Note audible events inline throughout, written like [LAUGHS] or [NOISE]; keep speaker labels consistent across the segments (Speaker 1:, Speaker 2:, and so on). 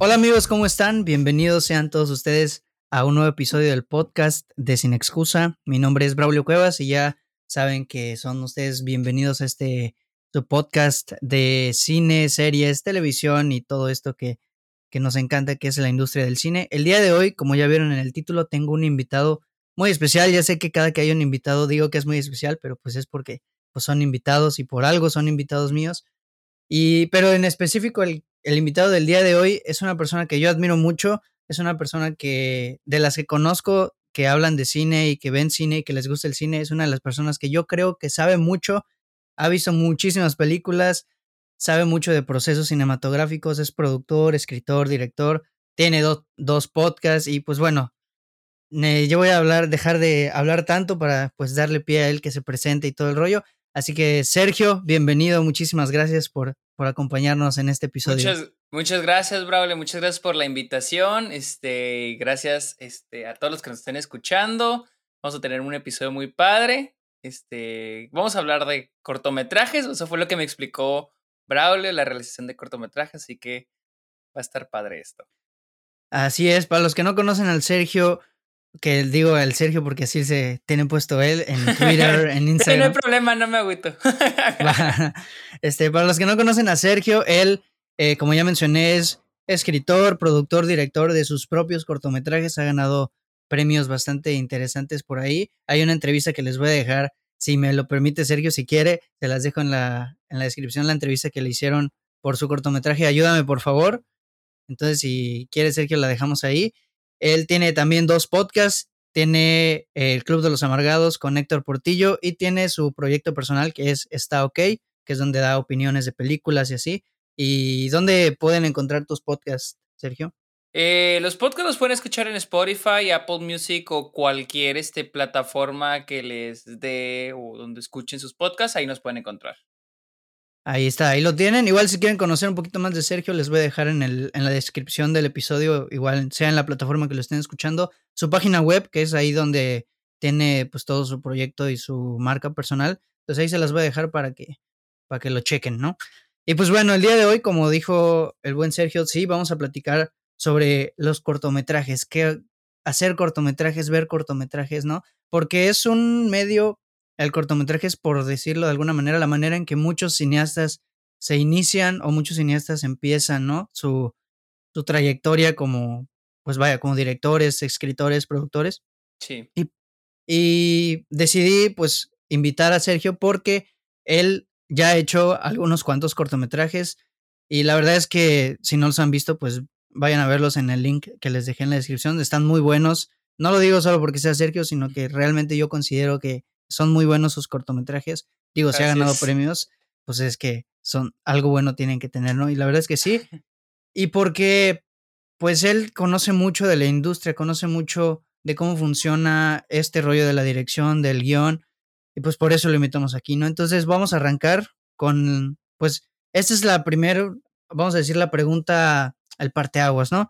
Speaker 1: Hola amigos, ¿cómo están? Bienvenidos sean todos ustedes a un nuevo episodio del podcast de Sin Excusa. Mi nombre es Braulio Cuevas y ya saben que son ustedes bienvenidos a este su podcast de cine, series, televisión y todo esto que, que nos encanta, que es la industria del cine. El día de hoy, como ya vieron en el título, tengo un invitado muy especial. Ya sé que cada que hay un invitado digo que es muy especial, pero pues es porque pues, son invitados y por algo son invitados míos. Y, pero en específico, el, el invitado del día de hoy es una persona que yo admiro mucho, es una persona que, de las que conozco, que hablan de cine y que ven cine y que les gusta el cine, es una de las personas que yo creo que sabe mucho, ha visto muchísimas películas, sabe mucho de procesos cinematográficos, es productor, escritor, director, tiene dos podcasts y pues bueno, yo voy a hablar, dejar de hablar tanto para pues darle pie a él que se presente y todo el rollo. Así que Sergio, bienvenido, muchísimas gracias por, por acompañarnos en este episodio.
Speaker 2: Muchas, muchas gracias, Braulio, muchas gracias por la invitación. Este, gracias este, a todos los que nos estén escuchando. Vamos a tener un episodio muy padre. Este, vamos a hablar de cortometrajes, eso fue lo que me explicó Braulio, la realización de cortometrajes, así que va a estar padre esto.
Speaker 1: Así es, para los que no conocen al Sergio, que digo al Sergio porque así se tiene puesto él en [LAUGHS] Twitter, en Instagram.
Speaker 2: no hay problema, no me agüito. [LAUGHS]
Speaker 1: este, para los que no conocen a Sergio, él, eh, como ya mencioné, es escritor, productor, director de sus propios cortometrajes, ha ganado premios bastante interesantes por ahí. Hay una entrevista que les voy a dejar, si me lo permite Sergio, si quiere, se las dejo en la, en la descripción, la entrevista que le hicieron por su cortometraje, ayúdame por favor. Entonces, si quiere Sergio, la dejamos ahí. Él tiene también dos podcasts, tiene el Club de los Amargados con Héctor Portillo y tiene su proyecto personal que es Está OK, que es donde da opiniones de películas y así. ¿Y dónde pueden encontrar tus podcasts, Sergio?
Speaker 2: Eh, los podcasts los pueden escuchar en Spotify, Apple Music o cualquier este, plataforma que les dé o donde escuchen sus podcasts, ahí nos pueden encontrar.
Speaker 1: Ahí está, ahí lo tienen. Igual si quieren conocer un poquito más de Sergio, les voy a dejar en, el, en la descripción del episodio, igual sea en la plataforma que lo estén escuchando, su página web, que es ahí donde tiene pues todo su proyecto y su marca personal. Entonces ahí se las voy a dejar para que, para que lo chequen, ¿no? Y pues bueno, el día de hoy, como dijo el buen Sergio, sí, vamos a platicar sobre los cortometrajes, qué hacer cortometrajes, ver cortometrajes, ¿no? Porque es un medio el cortometraje es, por decirlo de alguna manera, la manera en que muchos cineastas se inician o muchos cineastas empiezan, ¿no? Su, su trayectoria como, pues vaya, como directores, escritores, productores.
Speaker 2: Sí.
Speaker 1: Y, y decidí, pues, invitar a Sergio porque él ya ha hecho algunos cuantos cortometrajes y la verdad es que si no los han visto, pues vayan a verlos en el link que les dejé en la descripción. Están muy buenos. No lo digo solo porque sea Sergio, sino que realmente yo considero que son muy buenos sus cortometrajes. Digo, si ha ganado premios, pues es que son algo bueno tienen que tener, ¿no? Y la verdad es que sí. [LAUGHS] Y porque, pues él conoce mucho de la industria, conoce mucho de cómo funciona este rollo de la dirección, del guion, y pues por eso lo invitamos aquí, ¿no? Entonces vamos a arrancar con, pues, esta es la primera, vamos a decir, la pregunta al parteaguas, ¿no?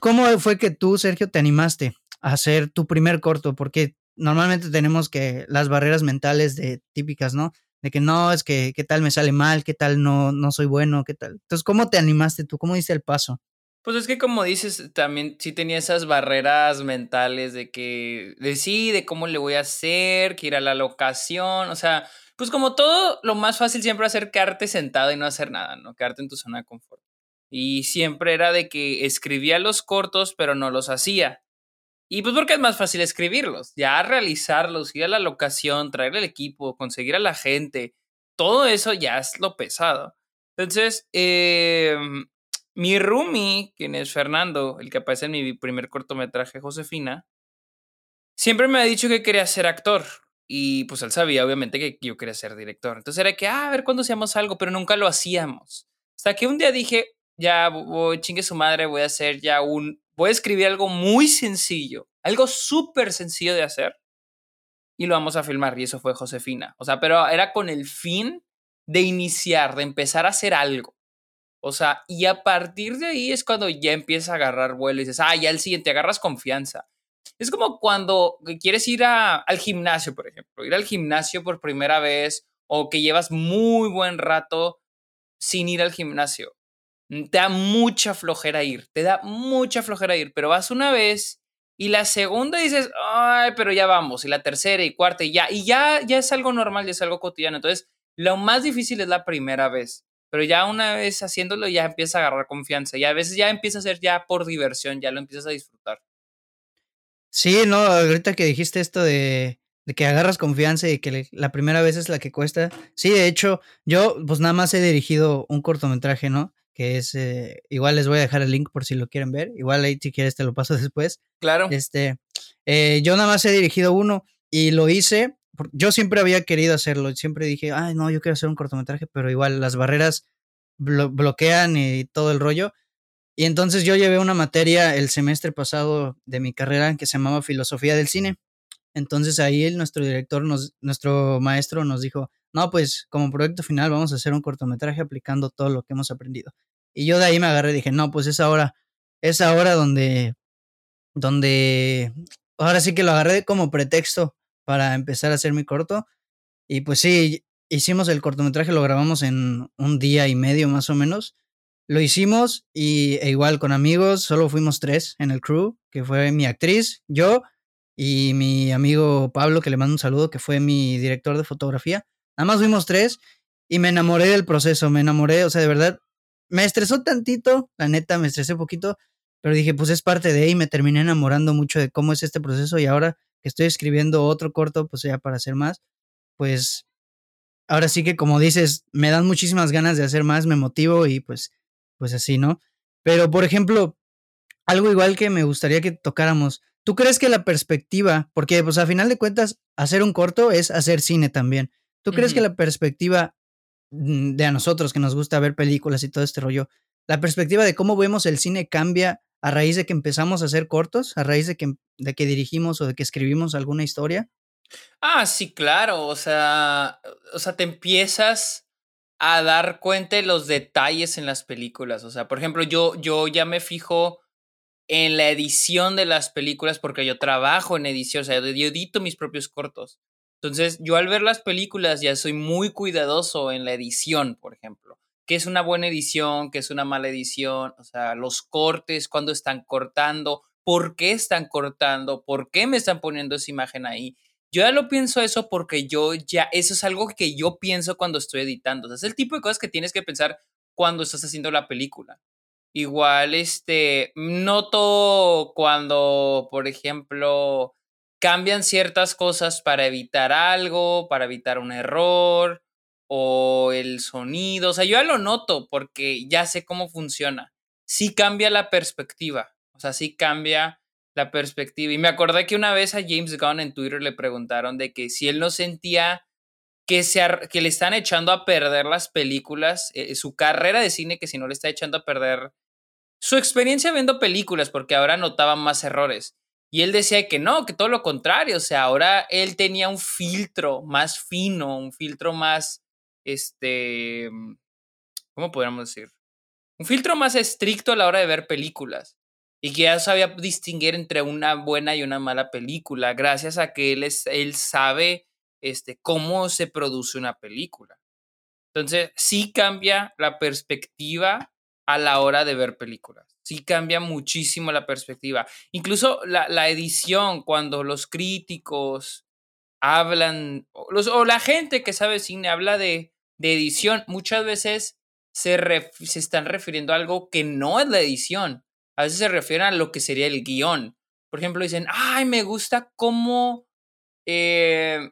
Speaker 1: ¿Cómo fue que tú, Sergio, te animaste a hacer tu primer corto? Porque normalmente tenemos que las barreras mentales de típicas, ¿no? De que no, es que qué tal me sale mal, qué tal no, no soy bueno, qué tal. Entonces, ¿cómo te animaste tú? ¿Cómo diste el paso?
Speaker 2: Pues es que como dices, también sí tenía esas barreras mentales de que, de sí, de cómo le voy a hacer, que ir a la locación, o sea, pues como todo, lo más fácil siempre hacer quedarte sentado y no hacer nada, ¿no? Quedarte en tu zona de confort. Y siempre era de que escribía los cortos, pero no los hacía. Y pues porque es más fácil escribirlos, ya realizarlos, ir a la locación, traer el equipo, conseguir a la gente, todo eso ya es lo pesado. Entonces, eh, mi roomie, quien es Fernando, el que aparece en mi primer cortometraje, Josefina, siempre me ha dicho que quería ser actor. Y pues él sabía, obviamente, que yo quería ser director. Entonces era que, ah, a ver cuándo hacíamos algo, pero nunca lo hacíamos. Hasta que un día dije, ya, voy, chingue su madre, voy a hacer ya un voy escribir algo muy sencillo, algo súper sencillo de hacer y lo vamos a filmar. Y eso fue Josefina. O sea, pero era con el fin de iniciar, de empezar a hacer algo. O sea, y a partir de ahí es cuando ya empieza a agarrar vuelo y dices, ah, ya el siguiente, agarras confianza. Es como cuando quieres ir al gimnasio, por ejemplo, ir al gimnasio por primera vez o que llevas muy buen rato sin ir al gimnasio te da mucha flojera ir, te da mucha flojera ir, pero vas una vez y la segunda dices, ay, pero ya vamos, y la tercera y cuarta y ya, y ya, ya es algo normal, ya es algo cotidiano. Entonces, lo más difícil es la primera vez, pero ya una vez haciéndolo ya empiezas a agarrar confianza y a veces ya empieza a ser ya por diversión, ya lo empiezas a disfrutar.
Speaker 1: Sí, no, ahorita que dijiste esto de, de que agarras confianza y que la primera vez es la que cuesta. Sí, de hecho, yo pues nada más he dirigido un cortometraje, ¿no? Que es, eh, igual les voy a dejar el link por si lo quieren ver. Igual ahí si quieres te lo paso [LAUGHS] después.
Speaker 2: Claro.
Speaker 1: Este, eh, yo nada más he dirigido uno y lo hice. Yo siempre había querido hacerlo. Siempre dije, ay, no, yo quiero hacer un cortometraje, pero igual las barreras bloquean y todo el rollo. Y entonces yo llevé una materia el semestre pasado de mi carrera que se llamaba Filosofía del Cine. Entonces ahí nuestro director, nos, nuestro maestro nos dijo, no, pues como proyecto final vamos a hacer un cortometraje aplicando todo lo que hemos aprendido. Y yo de ahí me agarré y dije, no, pues es ahora, es ahora donde, donde, ahora sí que lo agarré como pretexto para empezar a hacer mi corto. Y pues sí, hicimos el cortometraje, lo grabamos en un día y medio más o menos. Lo hicimos y e igual con amigos, solo fuimos tres en el crew, que fue mi actriz, yo y mi amigo Pablo, que le mando un saludo, que fue mi director de fotografía. Nada más fuimos tres y me enamoré del proceso, me enamoré, o sea, de verdad, me estresó tantito, la neta, me estresé poquito, pero dije, pues es parte de y me terminé enamorando mucho de cómo es este proceso y ahora que estoy escribiendo otro corto, pues ya para hacer más, pues ahora sí que como dices, me dan muchísimas ganas de hacer más, me motivo y pues, pues así, ¿no? Pero, por ejemplo, algo igual que me gustaría que tocáramos, ¿Tú crees que la perspectiva, porque pues a final de cuentas hacer un corto es hacer cine también, ¿tú crees que la perspectiva mm, de a nosotros que nos gusta ver películas y todo este rollo, la perspectiva de cómo vemos el cine cambia a raíz de que empezamos a hacer cortos, a raíz de que, de que dirigimos o de que escribimos alguna historia?
Speaker 2: Ah, sí, claro, o sea, o sea, te empiezas a dar cuenta de los detalles en las películas, o sea, por ejemplo, yo, yo ya me fijo en la edición de las películas porque yo trabajo en edición, o sea, yo edito mis propios cortos. Entonces, yo al ver las películas ya soy muy cuidadoso en la edición, por ejemplo. ¿Qué es una buena edición? ¿Qué es una mala edición? O sea, los cortes, cuándo están cortando, por qué están cortando, por qué me están poniendo esa imagen ahí. Yo ya lo pienso eso porque yo ya, eso es algo que yo pienso cuando estoy editando. O sea, es el tipo de cosas que tienes que pensar cuando estás haciendo la película. Igual, este, noto cuando, por ejemplo, cambian ciertas cosas para evitar algo, para evitar un error o el sonido. O sea, yo ya lo noto porque ya sé cómo funciona. Sí cambia la perspectiva. O sea, sí cambia la perspectiva. Y me acordé que una vez a James Gunn en Twitter le preguntaron de que si él no sentía que, se, que le están echando a perder las películas, eh, su carrera de cine, que si no le está echando a perder su experiencia viendo películas, porque ahora notaba más errores. Y él decía que no, que todo lo contrario, o sea, ahora él tenía un filtro más fino, un filtro más, este, ¿cómo podríamos decir? Un filtro más estricto a la hora de ver películas. Y que ya sabía distinguir entre una buena y una mala película, gracias a que él, es, él sabe este, cómo se produce una película. Entonces, sí cambia la perspectiva a la hora de ver películas. Sí cambia muchísimo la perspectiva. Incluso la, edición, cuando los críticos hablan, o, los, o, la gente que sabe cine habla de, edición, muchas veces se, se, están refiriendo a algo que no es la edición. A veces se refieren a lo que sería el guion. Por ejemplo, dicen, ay, me gusta cómo eh,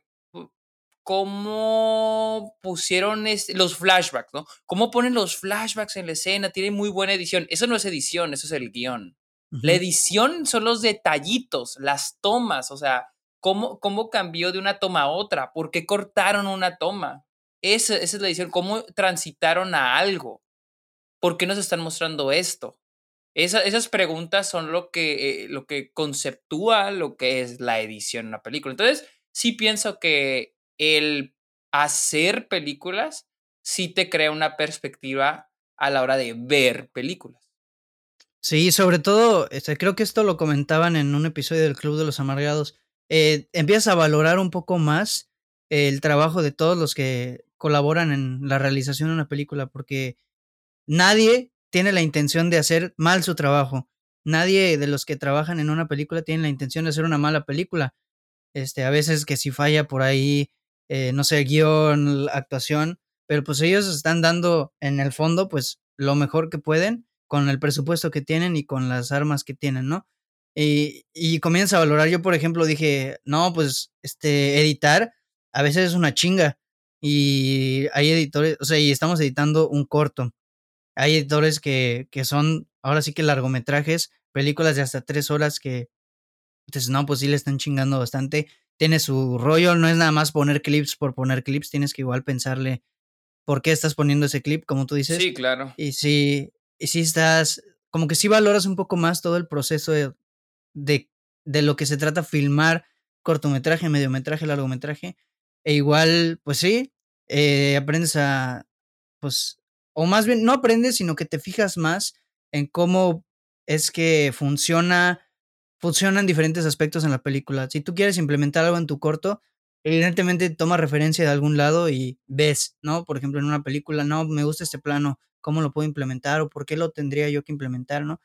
Speaker 2: cómo pusieron los flashbacks, ¿no? Cómo ponen los flashbacks en la escena, tiene muy buena edición. Eso no es edición, eso es el guion. La edición son los detallitos, las tomas, o sea, cómo, cómo cambió de una toma a otra, por qué cortaron una toma. Esa, esa es la edición, cómo transitaron a algo, por qué nos están mostrando esto. esas preguntas son lo que, eh, lo que conceptúa lo que es la edición en una película. Entonces, sí pienso que el hacer películas sí te crea una perspectiva a la hora de ver películas.
Speaker 1: Sí, sobre todo, este, creo que esto lo comentaban en un episodio del Club de los Amargados. Eh, empiezas a valorar un poco más el trabajo de todos los que colaboran en la realización de una película, porque nadie tiene la intención de hacer mal su trabajo. Nadie de los que trabajan en una película tiene la intención de hacer una mala película. Este, a veces que si falla por ahí, eh, no sé, guion, actuación, pero pues ellos están dando en el fondo, pues lo mejor que pueden con el presupuesto que tienen y con las armas que tienen, ¿no? Y, y comienza a valorar. Yo, por ejemplo, dije, no, pues, este, editar a veces es una chinga. Y hay editores, o sea, y estamos editando un corto. Hay editores que, que son, ahora sí que largometrajes, películas de hasta tres horas que, entonces, no, pues sí le están chingando bastante. Tiene su rollo, no es nada más poner clips por poner clips, tienes que igual pensarle por qué estás poniendo ese clip, como tú dices.
Speaker 2: Sí, claro.
Speaker 1: Y sí, y si estás, como que sí valoras un poco más todo el proceso de, de, lo que se trata filmar cortometraje, mediometraje, largometraje. E igual, pues sí, eh, aprendes a, pues, o más bien, no aprendes, sino que te fijas más en cómo es que funciona, funcionan diferentes aspectos en la película. Si tú quieres implementar algo en tu corto, evidentemente toma referencia de algún lado y ves, ¿no? Por ejemplo, en una película, no, me gusta este plano, cómo lo puedo implementar o por qué lo tendría yo que implementar, ¿no?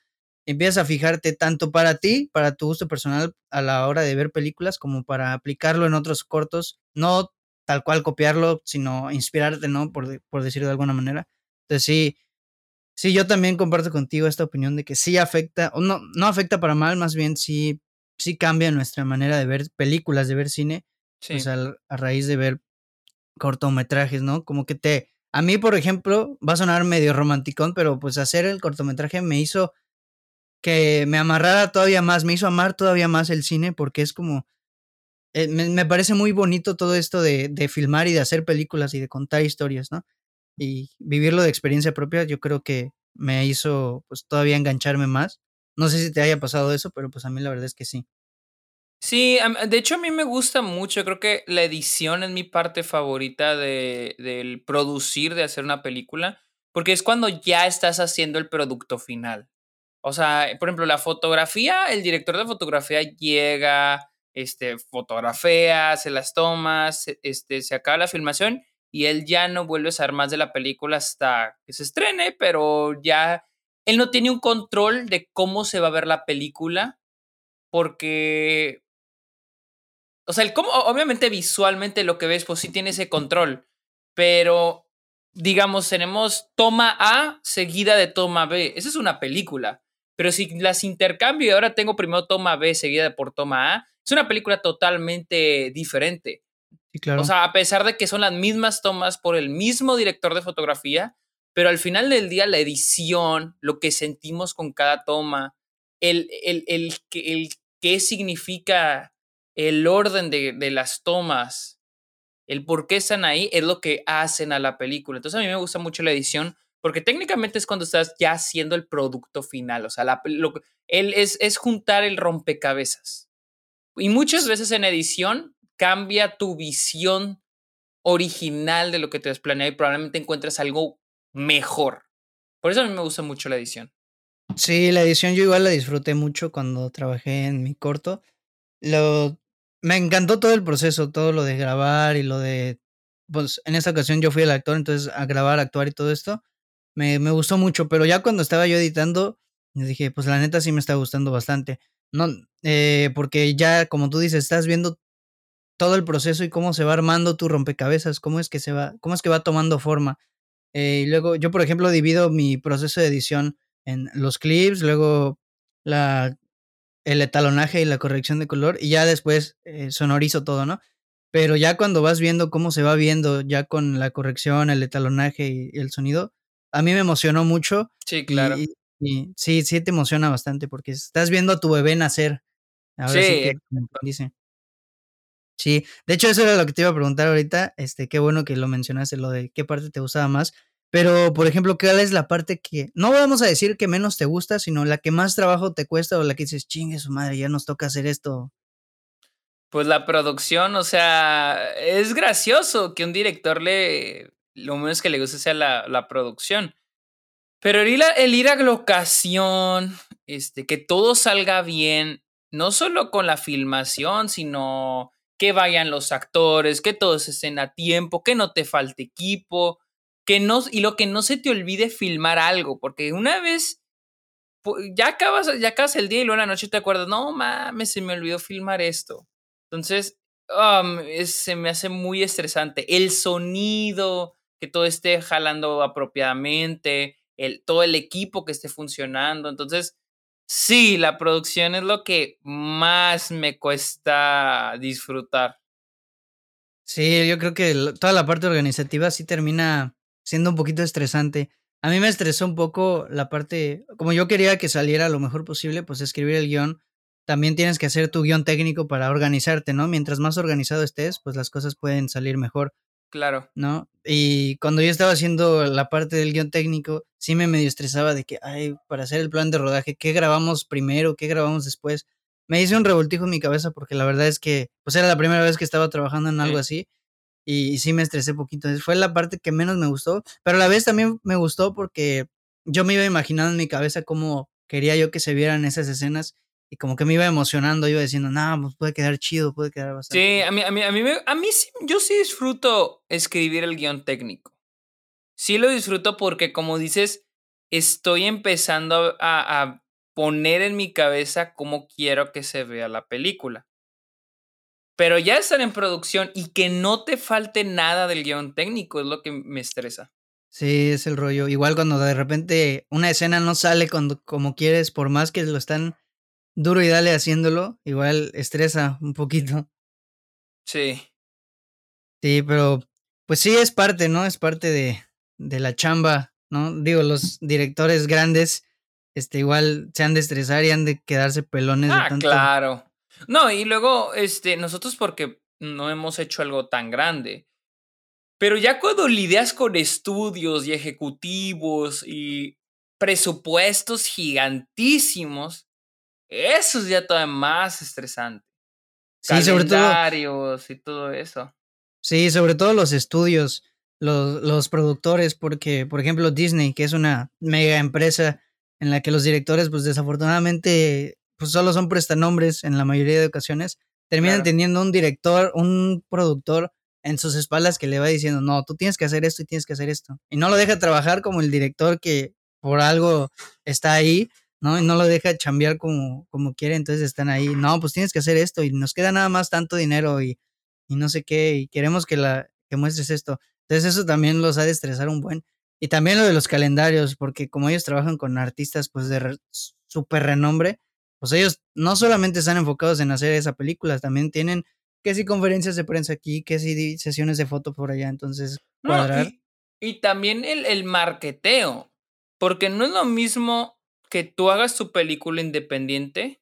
Speaker 1: Empiezas a fijarte tanto para ti, para tu gusto personal a la hora de ver películas, como para aplicarlo en otros cortos, no tal cual copiarlo, sino inspirarte, ¿no? Por, por decirlo de alguna manera. Entonces sí, sí, yo también comparto contigo esta opinión de que sí afecta, o no, no afecta para mal, más bien sí, sí cambia nuestra manera de ver películas, de ver cine, pues a raíz de ver cortometrajes, ¿no? Como que te, a mí, por ejemplo, va a sonar medio romanticón, pero pues hacer el cortometraje me hizo que me amarrara todavía más, me hizo amar todavía más el cine porque es como, eh, me, parece muy bonito todo esto de, de, filmar y de hacer películas y de contar historias, ¿no? Y vivirlo de experiencia propia, yo creo que me hizo pues todavía engancharme más. No sé si te haya pasado eso, pero pues a mí la verdad es que sí.
Speaker 2: Sí, de hecho a mí me gusta mucho, creo que la edición es mi parte favorita de, del producir, de hacer una película, porque es cuando ya estás haciendo el producto final. O sea, por ejemplo, la fotografía, el director de fotografía llega, este, fotografía, se las tomas, este, se acaba la filmación y él ya no vuelve a saber más de la película hasta que se estrene, pero ya él no tiene un control de cómo se va a ver la película porque o sea, cómo, obviamente visualmente lo que ves, pues sí tiene ese control, pero digamos, tenemos toma A seguida de toma B. Esa es una película. Pero si las intercambio y ahora tengo primero toma B seguida por toma A, es una película totalmente diferente.
Speaker 1: Sí, claro.
Speaker 2: O sea, a pesar de que son las mismas tomas por el mismo director de fotografía, pero al final del día la edición, lo que sentimos con cada toma, el, el, el, el, el qué significa el orden de, las tomas, el por qué están ahí, es lo que hacen a la película. Entonces a mí me gusta mucho la edición porque técnicamente es cuando estás ya haciendo el producto final. O sea, la, lo, él es, es juntar el rompecabezas. Y muchas veces en edición cambia tu visión original de lo que te has y probablemente encuentres algo mejor. Por eso a mí me gusta mucho la edición.
Speaker 1: Sí, la edición yo igual la disfruté mucho cuando trabajé en mi corto. Lo me encantó todo el proceso, todo lo de grabar y lo de, pues en esta ocasión yo fui el actor, entonces a grabar, actuar y todo esto, me, me gustó mucho, pero ya cuando estaba yo editando, dije, pues la neta sí me está gustando bastante. No, eh, porque ya, como tú dices, estás viendo todo el proceso y cómo se va armando tu rompecabezas, cómo es que se va, cómo es que va tomando forma. Eh, y luego, yo, por ejemplo, divido mi proceso de edición en los clips, luego la el etalonaje y la corrección de color y ya después eh, sonorizo todo, ¿no? Pero ya cuando vas viendo cómo se va viendo, ya con la corrección, el etalonaje y, el sonido, a mí me emocionó mucho.
Speaker 2: Sí, claro.
Speaker 1: Y, sí, sí te emociona bastante porque estás viendo a tu bebé nacer.
Speaker 2: sí, sí
Speaker 1: dice. Sí, de hecho eso era lo que te iba a preguntar ahorita, este, qué bueno que lo mencionaste, lo de qué parte te gustaba más, pero, por ejemplo, ¿cuál es la parte que, no vamos a decir que menos te gusta, sino la que más trabajo te cuesta o la que dices, chingue su madre, ya nos toca hacer esto?
Speaker 2: Pues la producción, o sea, es gracioso que un director le, lo menos que le guste sea la, la producción. Pero el ir, a, el ir a locación, este, que todo salga bien, no solo con la filmación, sino que vayan los actores, que todos estén a tiempo, que no te falte equipo que no, y lo que no se te olvide filmar algo, porque una vez ya acabas, ya acabas el día y luego en la noche te acuerdas, no mames, se me olvidó filmar esto. Entonces, se me hace muy estresante. El sonido, que todo esté jalando apropiadamente, el, todo el equipo que esté funcionando. Entonces, sí, la producción es lo que más me cuesta disfrutar.
Speaker 1: Sí, yo creo que toda la parte organizativa sí termina siendo un poquito estresante. A mí me estresó un poco la parte, como yo quería que saliera lo mejor posible, pues escribir el guion. También tienes que hacer tu guion técnico para organizarte, ¿no? Mientras más organizado estés, pues las cosas pueden salir mejor.
Speaker 2: Claro.
Speaker 1: ¿No? Y cuando yo estaba haciendo la parte del guion técnico, sí me medio estresaba de que, ay, para hacer el plan de rodaje, ¿qué grabamos primero? ¿Qué grabamos después? Me hice un revoltijo en mi cabeza porque la verdad es que, pues era la primera vez que estaba trabajando en algo así y, sí me estresé poquito. Fue la parte que menos me gustó, pero a la vez también me gustó porque yo me iba imaginando en mi cabeza cómo quería yo que se vieran esas escenas y como que me iba emocionando, iba diciendo, no, pues puede quedar chido, puede quedar bastante.
Speaker 2: Sí, a mí, a mí, a mí, a mí sí, yo sí disfruto escribir el guion técnico. Sí lo disfruto porque, como dices, estoy empezando a, a poner en mi cabeza cómo quiero que se vea la película. Pero ya estar en producción y que no te falte nada del guion técnico es lo que me estresa.
Speaker 1: Sí, es el rollo. Igual cuando de repente una escena no sale cuando, como quieres, por más que lo están duro y dale haciéndolo, igual estresa un poquito.
Speaker 2: Sí.
Speaker 1: Sí, pero pues sí es parte, ¿no? Es parte de, de la chamba, ¿no? Digo, los directores grandes, este, igual se han de estresar y han de quedarse pelones
Speaker 2: ah,
Speaker 1: de tanto.
Speaker 2: Claro. No, y luego, este, nosotros porque no hemos hecho algo tan grande. Pero ya cuando lidias con estudios y ejecutivos y presupuestos gigantísimos, eso es ya todavía más estresante. Sí, sobre todo. y todo eso.
Speaker 1: Sí, sobre todo los estudios, los, los productores, porque, por ejemplo, Disney, que es una mega empresa en la que los directores, pues desafortunadamente, pues solo son prestanombres en la mayoría de ocasiones, terminan teniendo un director, un productor en sus espaldas que le va diciendo, no, tú tienes que hacer esto y tienes que hacer esto. Y no lo deja trabajar como el director que por algo está ahí, ¿no? Y no lo deja chambear como, como quiere, entonces están ahí, no, pues tienes que hacer esto y nos queda nada más tanto dinero y, y no sé qué, y queremos que, la, que muestres esto. Entonces eso también los ha de estresar un buen. Y también lo de los calendarios, porque como ellos trabajan con artistas pues de súper renombre, pues ellos no solamente están enfocados en hacer esa película, también tienen que si conferencias de prensa aquí, que si sesiones de foto por allá, entonces cuadrar.
Speaker 2: y, también el, el marketeo, porque no es lo mismo que tú hagas tu película independiente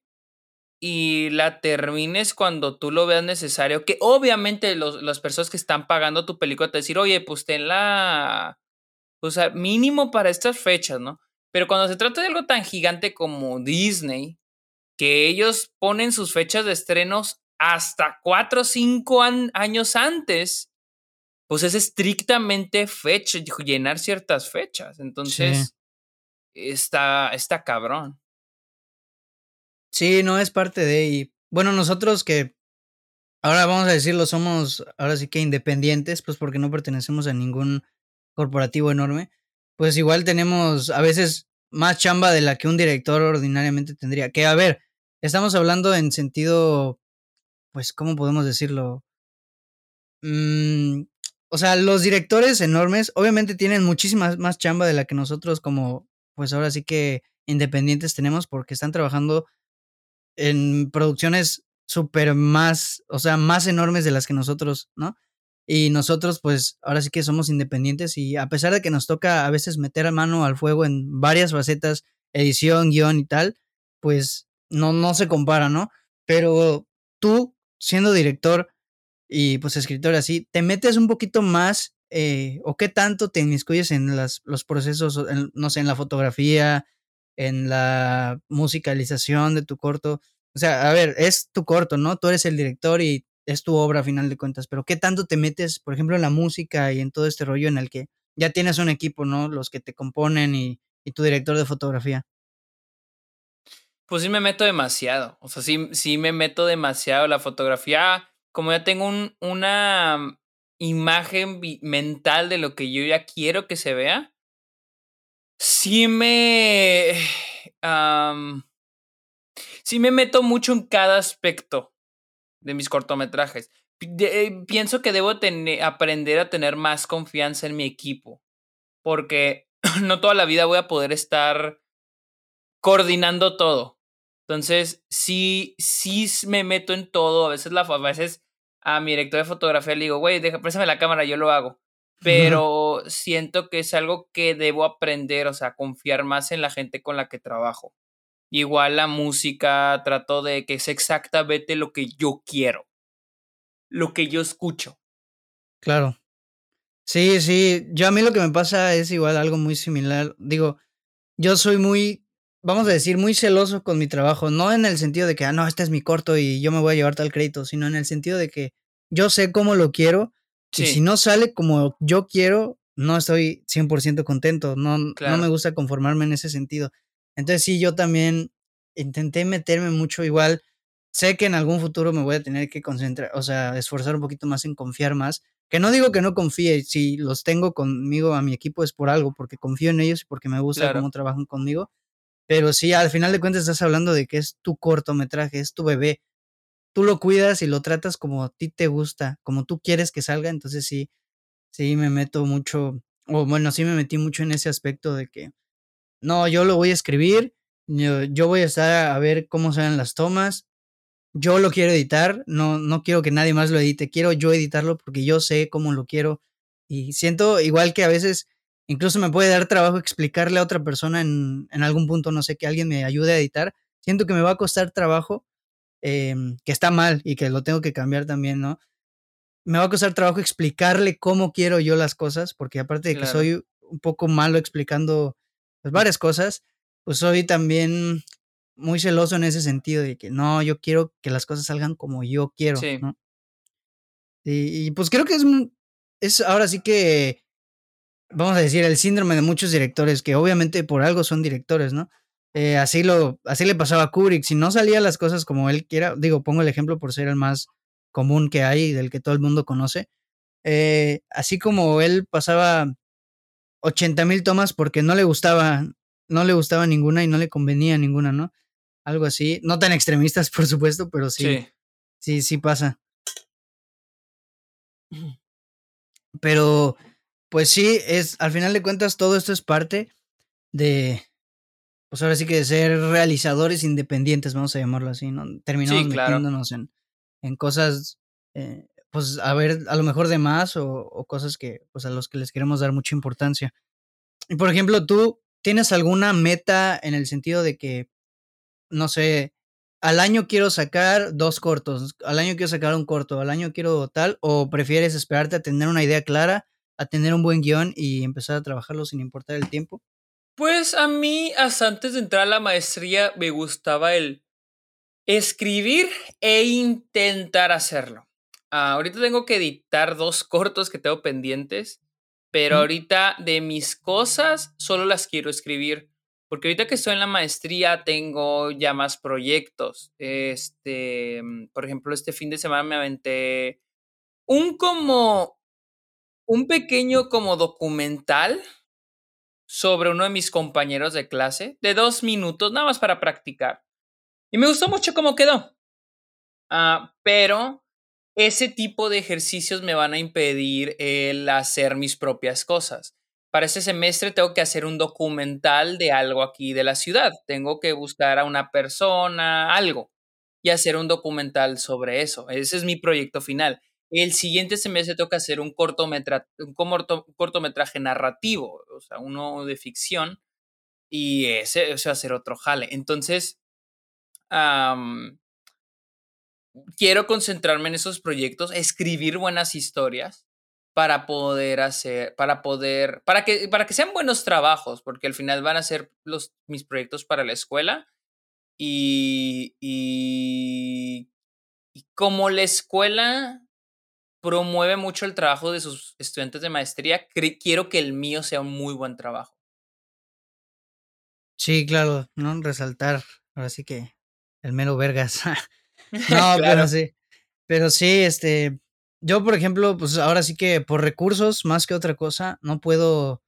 Speaker 2: y la termines cuando tú lo veas necesario, que obviamente los, las personas que están pagando tu película te decir, oye, pues tenla, o sea, mínimo para estas fechas, ¿no? Pero cuando se trata de algo tan gigante como Disney, que ellos ponen sus fechas de estrenos hasta cuatro o cinco años antes, pues es estrictamente fecha, llenar ciertas fechas. Entonces, está, está cabrón.
Speaker 1: Sí, no es parte de. Y bueno, nosotros que ahora vamos a decirlo, somos ahora sí que independientes, pues porque no pertenecemos a ningún corporativo enorme. Pues igual tenemos a veces más chamba de la que un director ordinariamente tendría. Que a ver, estamos hablando en sentido, pues, ¿cómo podemos decirlo? Mm, o sea, los directores enormes obviamente tienen muchísima más chamba de la que nosotros como, pues ahora sí que independientes tenemos porque están trabajando en producciones súper más, o sea, más enormes de las que nosotros, ¿no? Y nosotros, pues, ahora sí que somos independientes y a pesar de que nos toca a veces meter a mano al fuego en varias facetas, edición, guion y tal, pues no, no se compara, ¿no? Pero tú, siendo director y pues escritor así, te metes un poquito más eh, o qué tanto te inmiscuyes en las, los procesos, no sé, en la fotografía, en la musicalización de tu corto. O sea, a ver, es tu corto, ¿no? Tú eres el director y es tu obra a final de cuentas, pero ¿qué tanto te metes, por ejemplo, en la música y en todo este rollo en el que ya tienes un equipo, ¿no? Los que te componen y, y tu director de fotografía.
Speaker 2: Pues sí me meto demasiado, o sea, sí, sí me meto demasiado la fotografía, como ya tengo un, una imagen mental de lo que yo ya quiero que se vea, sí me... [SIGHS] sí me meto mucho en cada aspecto de mis cortometrajes. Eh, pienso que debo aprender a tener más confianza en mi equipo, porque [CLEARS THROAT] no toda la vida voy a poder estar coordinando todo. Entonces, sí, sí me meto en todo. A veces, la, a veces a mi director de fotografía le digo, güey, préstame la cámara, yo lo hago. Pero [LAUGHS] siento que es algo que debo aprender, o sea, confiar más en la gente con la que trabajo. Igual la música, trato de que es exactamente lo que yo quiero, lo que yo escucho.
Speaker 1: Claro. Sí, sí, yo a mí lo que me pasa es igual algo muy similar. Digo, yo soy muy, vamos a decir, muy celoso con mi trabajo, no en el sentido de que, ah, no, este es mi corto y yo me voy a llevar tal crédito, sino en el sentido de que yo sé cómo lo quiero y si no sale como yo quiero, no estoy 100% contento, no, no me gusta conformarme en ese sentido. Entonces sí, yo también intenté meterme mucho igual. Sé que en algún futuro me voy a tener que concentrar, o sea, esforzar un poquito más en confiar más. Que no digo que no confíe, si los tengo conmigo a mi equipo es por algo, porque confío en ellos y porque me gusta cómo trabajan conmigo. Pero sí, al final de cuentas estás hablando de que es tu cortometraje, es tu bebé. Tú lo cuidas y lo tratas como a ti te gusta, como tú quieres que salga. Entonces sí, sí me meto mucho, o bueno, sí me metí mucho en ese aspecto de que no, yo lo voy a escribir, yo, voy a estar a ver cómo salen las tomas, yo lo quiero editar, no, no quiero que nadie más lo edite, quiero yo editarlo porque yo sé cómo lo quiero y siento igual que a veces incluso me puede dar trabajo explicarle a otra persona en, en algún punto, no sé, que alguien me ayude a editar, siento que me va a costar trabajo, em, que está mal y que lo tengo que cambiar también, ¿no? Me va a costar trabajo explicarle cómo quiero yo las cosas, porque aparte de que soy un poco malo explicando pues, varias cosas, pues soy también muy celoso en ese sentido de que no, yo quiero que las cosas salgan como yo quiero, ¿no? Y, pues creo que es, es ahora sí que, vamos a decir, el síndrome de muchos directores, que obviamente por algo son directores, ¿no? Eh, así, lo, así le pasaba a Kubrick, si no salían las cosas como él quiera, digo, pongo el ejemplo por ser el más común que hay, del que todo el mundo conoce, eh, así como él pasaba 80 mil tomas porque no le gustaba, no le gustaba ninguna y no le convenía ninguna, ¿no? Algo así. No tan extremistas, [LAUGHS] por supuesto, pero sí. Sí, sí, pasa. Pero, pues sí, es, al final de cuentas, todo esto es parte de, pues ahora sí que de ser realizadores independientes, vamos a llamarlo así, ¿no? Terminamos metiéndonos en, en cosas eh, pues a ver, a lo mejor de más o, cosas que, pues a los que les queremos dar mucha importancia. Y por ejemplo, tú tienes alguna meta en el sentido de que, no sé, al año quiero sacar dos cortos, al año quiero sacar un corto, al año quiero tal, o prefieres esperarte a tener una idea clara, a tener un buen guion y empezar a trabajarlo sin importar el tiempo?
Speaker 2: Pues a mí, hasta antes de entrar a la maestría, me gustaba el escribir e intentar hacerlo. Ah, ahorita tengo que editar dos cortos que tengo pendientes, pero ahorita de mis cosas solo las quiero escribir. Porque ahorita que estoy en la maestría tengo ya más proyectos. Este, por ejemplo, este fin de semana me aventé un como, un pequeño como documental sobre uno de mis compañeros de clase, de dos minutos, nada más para practicar. Y me gustó mucho cómo quedó. Ah, pero ese tipo de ejercicios me van a impedir el hacer mis propias cosas. Para ese semestre tengo que hacer un documental de algo aquí de la ciudad. Tengo que buscar a una persona, algo, y hacer un documental sobre eso. Ese es mi proyecto final. El siguiente semestre que hacer un, cortometraje, un cortometraje narrativo, o sea, uno de ficción, y ese, va a ser otro jale. Entonces, quiero concentrarme en esos proyectos, escribir buenas historias para poder hacer, para poder, para que, para que sean buenos trabajos, porque al final van a ser los, mis proyectos para la escuela y, y, y como la escuela promueve mucho el trabajo de sus estudiantes de maestría, quiero que el mío sea un muy buen trabajo.
Speaker 1: Sí, claro, ¿no? Resaltar, ahora sí que el mero vergas. [LAUGHS] [LAUGHS] No, pero sí. Pero sí, este. yo, por ejemplo, pues ahora sí que por recursos, más que otra cosa, no puedo,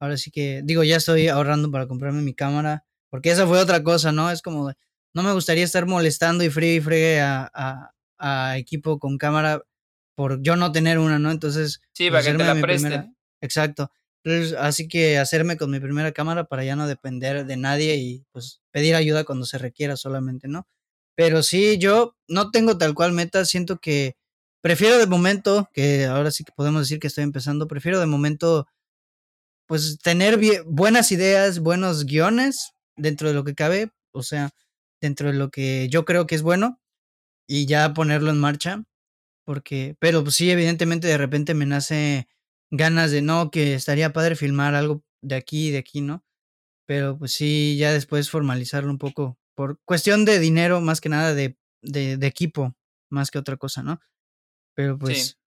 Speaker 1: ahora sí que, digo, ya estoy ahorrando para comprarme mi cámara, porque esa fue otra cosa, ¿no? Es como, no me gustaría estar molestando y fregue y fregue a, a, equipo con cámara por yo no tener una, ¿no? Entonces,
Speaker 2: sí, para que te la presten.
Speaker 1: exacto. Entonces, así que hacerme con mi primera cámara para ya no depender de nadie y pues pedir ayuda cuando se requiera solamente, ¿no? Pero sí, yo no tengo tal cual meta, siento que prefiero de momento, que ahora sí que podemos decir que estoy empezando, prefiero de momento pues tener buenas ideas, buenos guiones dentro de lo que cabe, o sea, dentro de lo que yo creo que es bueno y ya ponerlo en marcha, porque, pero pues sí, evidentemente de repente me nace ganas de no, que estaría padre filmar algo de aquí y de aquí, ¿no? Pero pues sí, ya después formalizarlo un poco, por cuestión de dinero, más que nada de, de, de equipo, más que otra cosa, ¿no? Pero pues,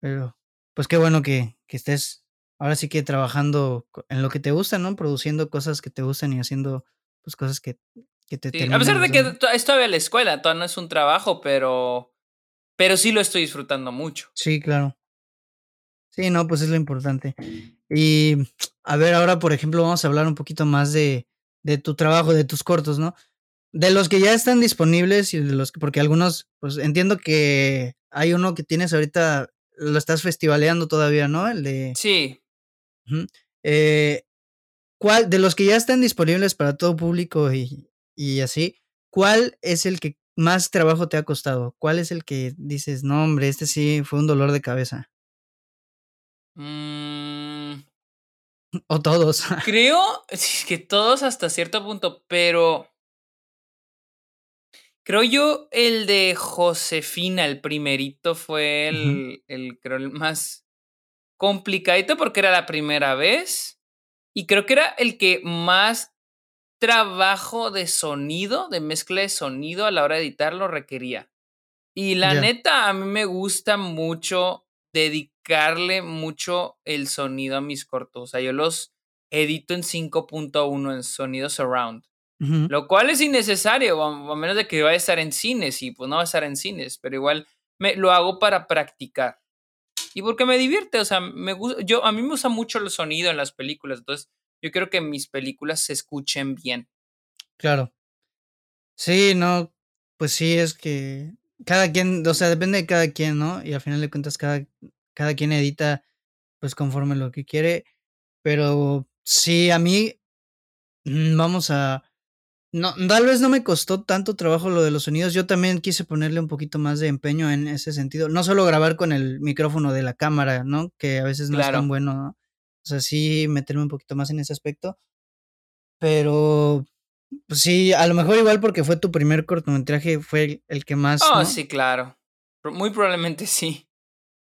Speaker 1: pero, pues qué bueno que, que estés ahora sí que trabajando en lo que te gusta, ¿no? Produciendo cosas que te gustan y haciendo pues cosas que, que te
Speaker 2: sí, A pesar de que es todavía la escuela, todavía no es un trabajo, pero, pero sí lo estoy disfrutando mucho.
Speaker 1: Sí, claro. Sí, no, pues es lo importante. Y a ver, ahora por ejemplo vamos a hablar un poquito más de, de tu trabajo, de tus cortos, ¿no? De los que ya están disponibles y de los que, porque algunos, pues entiendo que hay uno que tienes ahorita, lo estás festivaleando todavía, ¿no? El de...
Speaker 2: Sí.
Speaker 1: eh, ¿Cuál, de los que ya están disponibles para todo público y, y así, cuál es el que más trabajo te ha costado? ¿Cuál es el que dices, no, hombre, este sí fue un dolor de cabeza?
Speaker 2: Mm. [LAUGHS]
Speaker 1: O todos.
Speaker 2: Creo que todos hasta cierto punto, pero Creo yo el de Josefina, el primerito, fue el, el, creo, el más complicadito porque era la primera vez. Y creo que era el que más trabajo de sonido, de mezcla de sonido a la hora de editarlo requería. Y la neta, a mí me gusta mucho dedicarle mucho el sonido a mis cortos. O sea, yo los edito en 5.1 en sonido surround. Lo cual es innecesario, a menos de que vaya a estar en cines y pues no va a estar en cines, pero igual me, lo hago para practicar. Y porque me divierte, o sea, me gusta, yo, a mí me gusta mucho el sonido en las películas, entonces yo quiero que mis películas se escuchen bien.
Speaker 1: Claro. Sí, no, pues sí, es que cada quien, o sea, depende de cada quien, ¿no? Y al final de cuentas cada, cada quien edita pues conforme lo que quiere, pero sí, a mí, mm, vamos a, no, tal vez no me costó tanto trabajo lo de los sonidos. Yo también quise ponerle un poquito más de empeño en ese sentido. No solo grabar con el micrófono de la cámara, ¿no? Que a veces no es tan bueno, ¿no? O sea, sí meterme un poquito más en ese aspecto. Pero, pues sí, a lo mejor igual porque fue tu primer cortometraje, fue el, que más.
Speaker 2: Oh, sí, claro. Muy probablemente sí.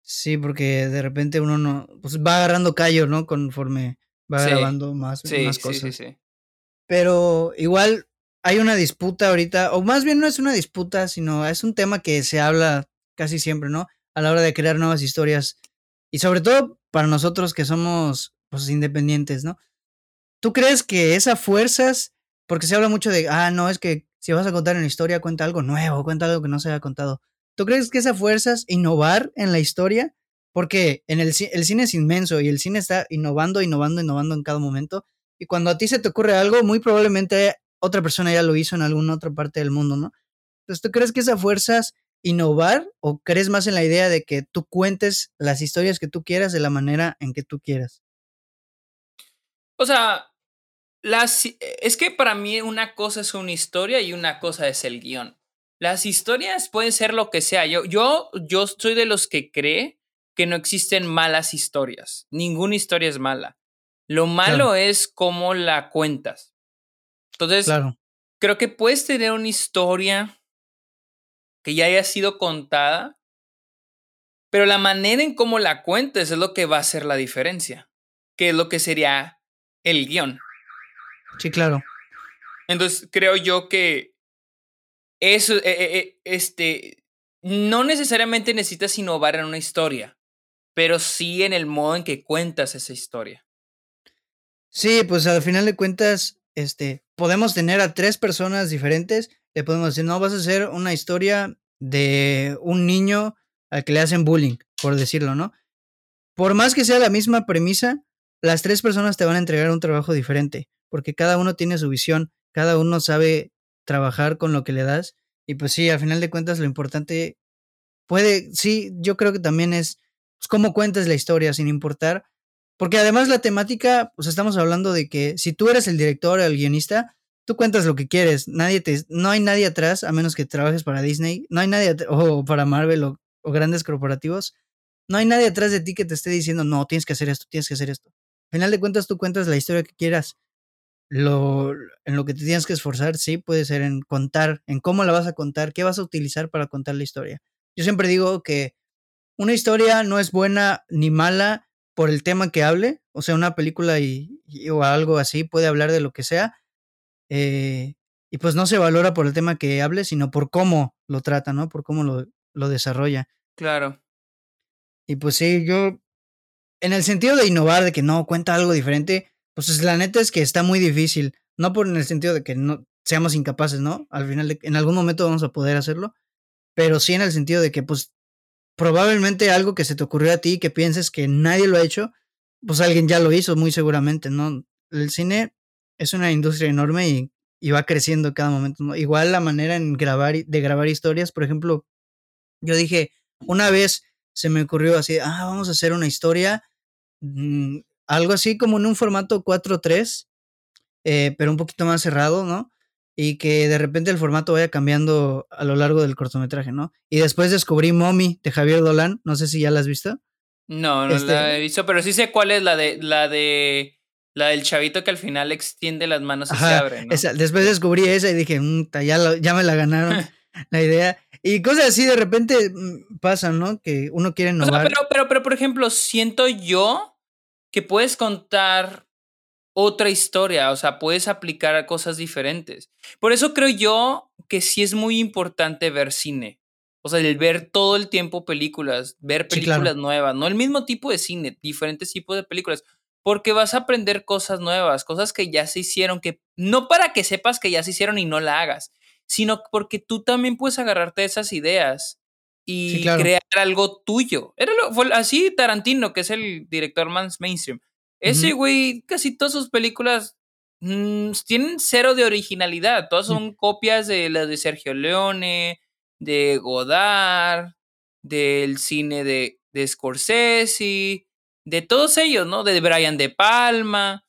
Speaker 1: Sí, porque de repente uno no. Pues va agarrando callo, ¿no? Conforme va grabando más, más cosas. Sí, sí, sí. Pero igual hay una disputa ahorita, o más bien no es una disputa, sino es un tema que se habla casi siempre, ¿no? A la hora de crear nuevas historias. Y sobre todo para nosotros que somos pues, independientes, ¿no? ¿Tú crees que esas fuerzas, porque se habla mucho de, ah, no, es que si vas a contar una historia, cuenta algo nuevo, cuenta algo que no se haya contado. ¿Tú crees que esas fuerzas innovar en la historia? Porque en el, el cine es inmenso y el cine está innovando, innovando, innovando en cada momento. Y cuando a ti se te ocurre algo, muy probablemente otra persona ya lo hizo en alguna otra parte del mundo, ¿no? Entonces, ¿tú crees que esa fuerza es innovar o crees más en la idea de que tú cuentes las historias que tú quieras de la manera en que tú quieras?
Speaker 2: O sea, las, es que para mí una cosa es una historia y una cosa es el guion. Las historias pueden ser lo que sea. Yo, yo, yo soy de los que cree que no existen malas historias. Ninguna historia es mala. Lo malo es cómo la cuentas. Entonces, creo que puedes tener una historia que ya haya sido contada, pero la manera en cómo la cuentes es lo que va a hacer la diferencia, que es lo que sería el guion.
Speaker 1: Sí, claro.
Speaker 2: Entonces, creo yo que eso, e, e, e, este, no necesariamente necesitas innovar en una historia, pero sí en el modo en que cuentas esa historia.
Speaker 1: Sí, pues al final de cuentas, este, podemos tener a tres personas diferentes, le podemos decir, no, vas a hacer una historia de un niño al que le hacen bullying. por decirlo, ¿no? Por más que sea la misma premisa, las tres personas te van a entregar un trabajo diferente, porque cada uno tiene su visión, cada uno sabe trabajar con lo que le das, y pues sí, al final de cuentas lo importante puede, sí, yo creo que también es pues, cómo cuentas la historia, sin importar, porque además la temática, pues estamos hablando de que si tú eres el director o el guionista, tú cuentas lo que quieres, nadie te, no hay nadie atrás, a menos que trabajes para Disney, no hay nadie, o para Marvel o, grandes corporativos, no hay nadie atrás de ti que te esté diciendo, no, tienes que hacer esto, tienes que hacer esto. Al final de cuentas, tú cuentas la historia que quieras. Lo, en lo que te tienes que esforzar, sí, puede ser en contar, en cómo la vas a contar, qué vas a utilizar para contar la historia. Yo siempre digo que una historia no es buena ni mala por el tema que hable, o sea, una película y, o algo así puede hablar de lo que sea, eh, y pues no se valora por el tema que hable, sino por cómo lo trata, ¿no? Por cómo lo, lo desarrolla.
Speaker 2: Claro.
Speaker 1: Y pues sí, yo, en el sentido de innovar, de que no cuenta algo diferente, pues la neta es que está muy difícil. No por en el sentido de que no seamos incapaces, ¿no? Al final, de, en algún momento vamos a poder hacerlo, pero sí en el sentido de que, pues, probablemente algo que se te ocurrió a ti, que pienses que nadie lo ha hecho, pues alguien ya lo hizo, muy seguramente, ¿no? El cine es una industria enorme y, y va creciendo cada momento, ¿no? Igual la manera en grabar, de grabar historias, por ejemplo, yo dije, una vez se me ocurrió así, ah, vamos a hacer una historia, mmm, algo así como en un formato 4.3, eh, pero un poquito más cerrado, ¿no? Y que de repente el formato vaya cambiando a lo largo del cortometraje, ¿no? Y después descubrí Mommy de Javier Dolan, no sé si ya la has visto.
Speaker 2: No, no este, la he visto, pero sí sé cuál es la de la de la del chavito que al final extiende las manos y Ajá, se abre, ¿no?
Speaker 1: esa, después descubrí esa y dije, mmm, ya, lo, ya me la ganaron [LAUGHS] la idea. Y cosas así de repente mm, pasan, ¿no? Que uno quiere innovar.
Speaker 2: O sea, pero, pero, pero, por ejemplo, siento yo que puedes contar otra historia, o sea, puedes aplicar a cosas diferentes. Por eso creo yo que sí es muy importante ver cine. O sea, el ver todo el tiempo películas, ver películas sí, claro. nuevas, no el mismo tipo de cine, diferentes tipos de películas, porque vas a aprender cosas nuevas, cosas que ya se hicieron, que no para que sepas que ya se hicieron y no la hagas, sino porque tú también puedes agarrarte esas ideas y sí, claro. crear algo tuyo. Era lo, fue así Tarantino, que es el director más mainstream. Ese güey, uh -huh. casi todas sus películas mmm, tienen cero de originalidad. Todas son uh -huh. copias de las de Sergio Leone, de Godard, del cine de, de Scorsese, de todos ellos, ¿no? De Brian De Palma.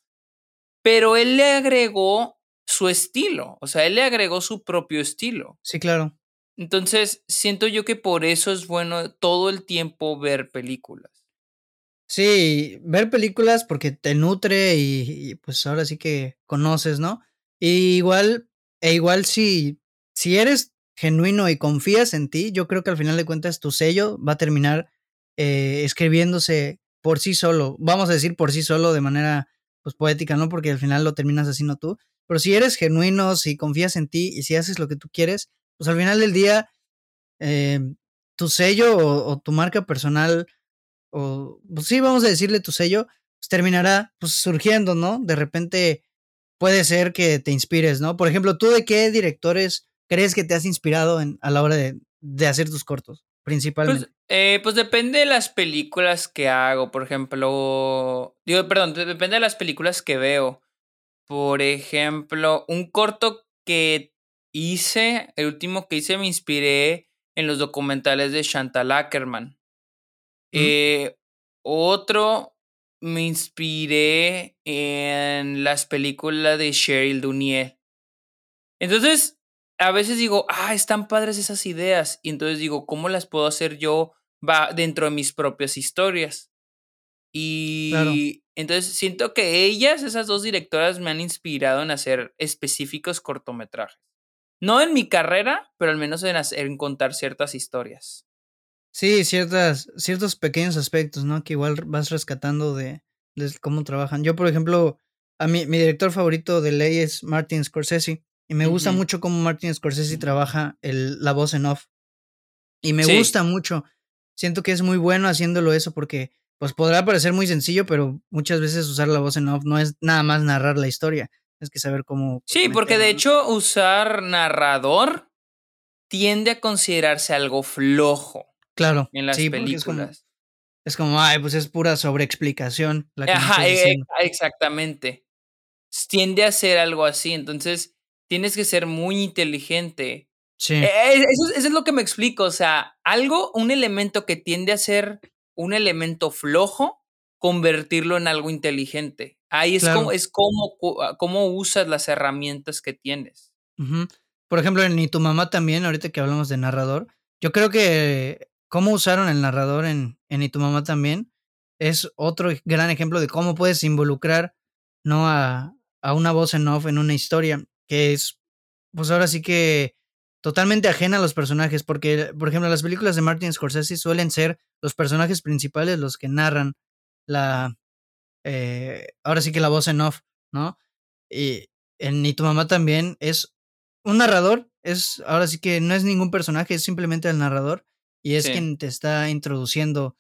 Speaker 2: Pero él le agregó su estilo, o sea, él le agregó su propio estilo.
Speaker 1: Sí, claro.
Speaker 2: Entonces, siento yo que por eso es bueno todo el tiempo ver películas.
Speaker 1: Sí, ver películas porque te nutre y, pues ahora sí que conoces, ¿no? Y igual, e igual si, si eres genuino y confías en ti, yo creo que al final de cuentas tu sello va a terminar eh, escribiéndose por sí solo, vamos a decir por sí solo de manera pues poética, ¿no? Porque al final lo terminas haciendo tú, pero si eres genuino, si confías en ti y si haces lo que tú quieres, pues al final del día, eh, tu sello o, tu marca personal, o pues sí, vamos a decirle tu sello, pues terminará pues, surgiendo, ¿no? De repente puede ser que te inspires, ¿no? Por ejemplo, ¿tú de qué directores crees que te has inspirado en, a la hora de, de hacer tus cortos, principalmente?
Speaker 2: Pues, eh, pues depende de las películas que hago, por ejemplo, digo, perdón, depende de las películas que veo. Por ejemplo, un corto que hice, el último que hice me inspiré en los documentales de Chantal Ackerman. Eh, otro me inspiré en las películas de Cheryl Dunier. Entonces, a veces digo, ah, están padres esas ideas. Y entonces digo, ¿cómo las puedo hacer yo va dentro de mis propias historias? Y claro. entonces siento que ellas, esas dos directoras, me han inspirado en hacer específicos cortometrajes. No en mi carrera, pero al menos en, hacer, en contar ciertas historias.
Speaker 1: Sí, ciertas, ciertos pequeños aspectos, ¿no? Que igual vas rescatando de, de cómo trabajan. Yo, por ejemplo, a mí, mi director favorito de ley es Martin Scorsese. Y me uh -huh. gusta mucho cómo Martin Scorsese trabaja el, la voz en off. Y me sí. gusta mucho. Siento que es muy bueno haciéndolo eso porque pues podrá parecer muy sencillo, pero muchas veces usar la voz en off no es nada más narrar la historia. Es que saber cómo.
Speaker 2: Sí, porque de hecho usar narrador tiende a considerarse algo flojo.
Speaker 1: Claro.
Speaker 2: En las
Speaker 1: sí,
Speaker 2: películas.
Speaker 1: Es como, es como, ay, pues es pura sobreexplicación la que
Speaker 2: Ajá, exactamente. Tiende a ser algo así, entonces tienes que ser muy inteligente.
Speaker 1: Sí.
Speaker 2: E e eso, eso, es lo que me explico, o sea, algo, un elemento que tiende a ser un elemento flojo, convertirlo en algo inteligente. Ahí es como es como ah, cómo usas las herramientas que tienes.
Speaker 1: Por ejemplo, en Ni tu mamá también, ahorita que hablamos de narrador, yo creo que cómo usaron el narrador en, en Y tu mamá también es otro gran ejemplo de cómo puedes involucrar no a, a una voz en off en una historia que es, pues ahora sí que totalmente ajena a los personajes, porque, por ejemplo, las películas de Martin Scorsese suelen ser los personajes principales los que narran la, eh, ahora sí que la voz en off, ¿no? Y en Ni tu mamá también es un narrador, es, ahora sí que no es ningún personaje, es simplemente el narrador y es quien te está introduciendo,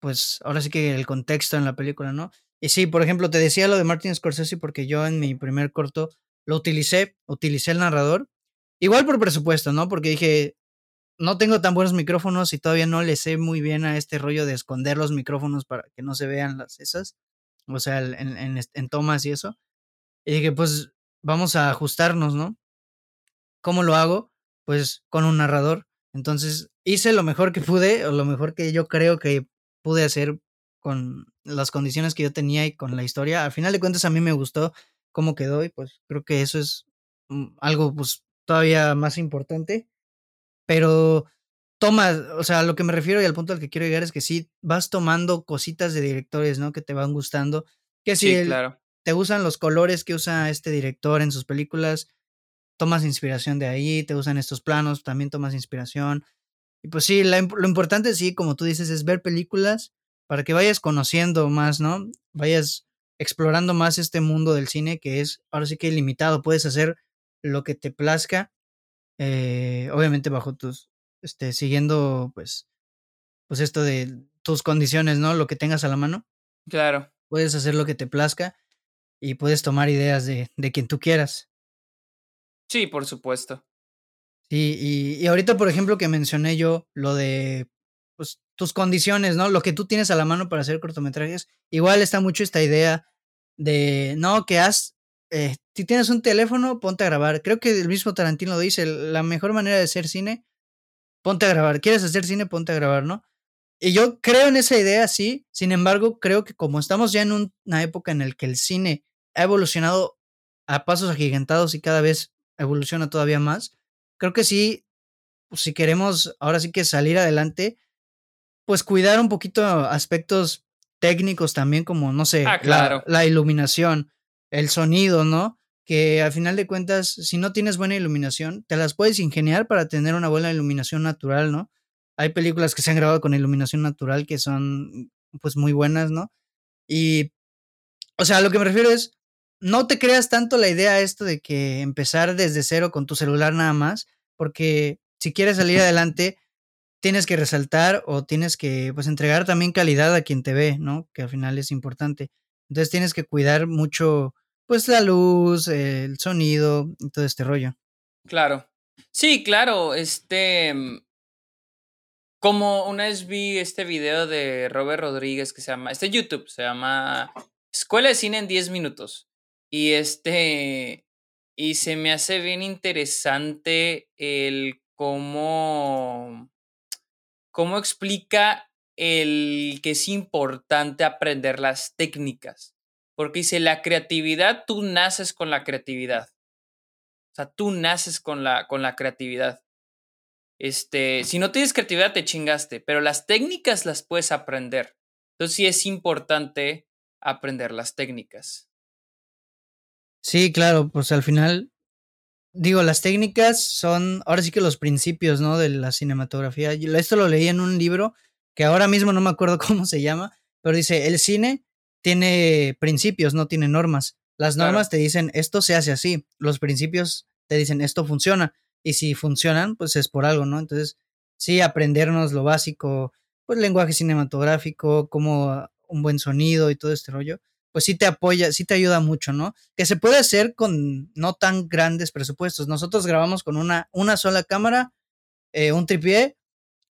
Speaker 1: pues ahora sí que el contexto en la película, ¿no? Y sí, por ejemplo, te decía lo de Martin Scorsese porque yo en mi primer corto lo utilicé, utilicé el narrador, igual por presupuesto, ¿no? Porque dije, no tengo tan buenos micrófonos y todavía no le sé muy bien a este rollo de esconder los micrófonos para que no se vean las esas, o sea, en, en, en tomas y eso. Y dije, pues vamos a ajustarnos, ¿no? ¿Cómo lo hago? Pues con un narrador. Entonces hice lo mejor que pude, o lo mejor que yo creo que pude hacer con las condiciones que yo tenía y con la historia. Al final de cuentas a mí me gustó cómo quedó y pues creo que eso es mm, algo pues todavía más importante. Pero toma, o sea, a lo que me refiero y al punto al que quiero llegar es que sí vas tomando cositas de directores, ¿no? Que te van gustando. Que si
Speaker 2: sí, claro.
Speaker 1: te gustan los colores que usa este director en sus películas, tomas inspiración de ahí, te usan estos planos, también tomas inspiración. Y pues sí, lo importante sí, como tú dices, es ver películas para que vayas conociendo más, ¿no? Vayas explorando más este mundo del cine que es ahora sí que ilimitado, puedes hacer lo que te plazca, eh, obviamente bajo tus, este, siguiendo pues, pues esto de tus condiciones, ¿no? Lo que tengas a la mano.
Speaker 2: Claro.
Speaker 1: Puedes hacer lo que te plazca y puedes tomar ideas de, de quien tú quieras.
Speaker 2: Sí, por supuesto.
Speaker 1: Sí, y, y, ahorita, por ejemplo, que mencioné yo lo de pues, tus condiciones, ¿no? Lo que tú tienes a la mano para hacer cortometrajes. Igual está mucho esta idea de, no, que has, eh, si tienes un teléfono, ponte a grabar. Creo que el mismo Tarantino lo dice, la mejor manera de hacer cine, ponte a grabar. ¿Quieres hacer cine? Ponte a grabar, ¿no? Y yo creo en esa idea, sí. Sin embargo, creo que como estamos ya en una época en la que el cine ha evolucionado a pasos agigantados y cada vez evoluciona todavía más. Creo que sí, pues, si queremos ahora sí que salir adelante, pues cuidar un poquito aspectos técnicos también, como, no sé,
Speaker 2: ah, claro.
Speaker 1: la, iluminación, el sonido, ¿no? Que al final de cuentas, si no tienes buena iluminación, te las puedes ingeniar para tener una buena iluminación natural, ¿no? Hay películas que se han grabado con iluminación natural que son, pues, muy buenas, ¿no? Y, o sea, lo que me refiero es, no te creas tanto la idea esto de que empezar desde cero con tu celular nada más, porque si quieres salir adelante, tienes que resaltar o tienes que pues entregar también calidad a quien te ve, ¿no? Que al final es importante. Entonces tienes que cuidar mucho pues la luz, el sonido y todo este rollo.
Speaker 2: Claro. Sí, claro, este mm, como una vez vi este video de Robert Rodríguez que se llama, este YouTube se llama Escuela de Cine en 10 minutos. Y este, y se me hace bien interesante el cómo, cómo explica el que es importante aprender las técnicas. Porque dice, la creatividad, tú naces con la creatividad. O sea, tú naces con la, con la creatividad. Este, si no tienes creatividad, te chingaste, pero las técnicas las puedes aprender. Entonces sí es importante aprender las técnicas.
Speaker 1: Sí, claro, pues al final, digo, las técnicas son ahora sí que los principios, ¿no? De la cinematografía. Esto lo leí en un libro que ahora mismo no me acuerdo [LAUGHS] cómo se llama, pero dice, el cine tiene principios, no tiene normas. Las normas te dicen, esto se hace así, los principios te dicen, esto funciona, y si funcionan, pues es por algo, ¿no? Entonces, sí, aprendernos lo básico, pues lenguaje cinematográfico, como un buen sonido y todo este rollo, pues sí te apoya, sí te ayuda mucho, ¿no? Que se puede hacer con no tan grandes presupuestos. Nosotros grabamos con una, una sola cámara, eh, un tripié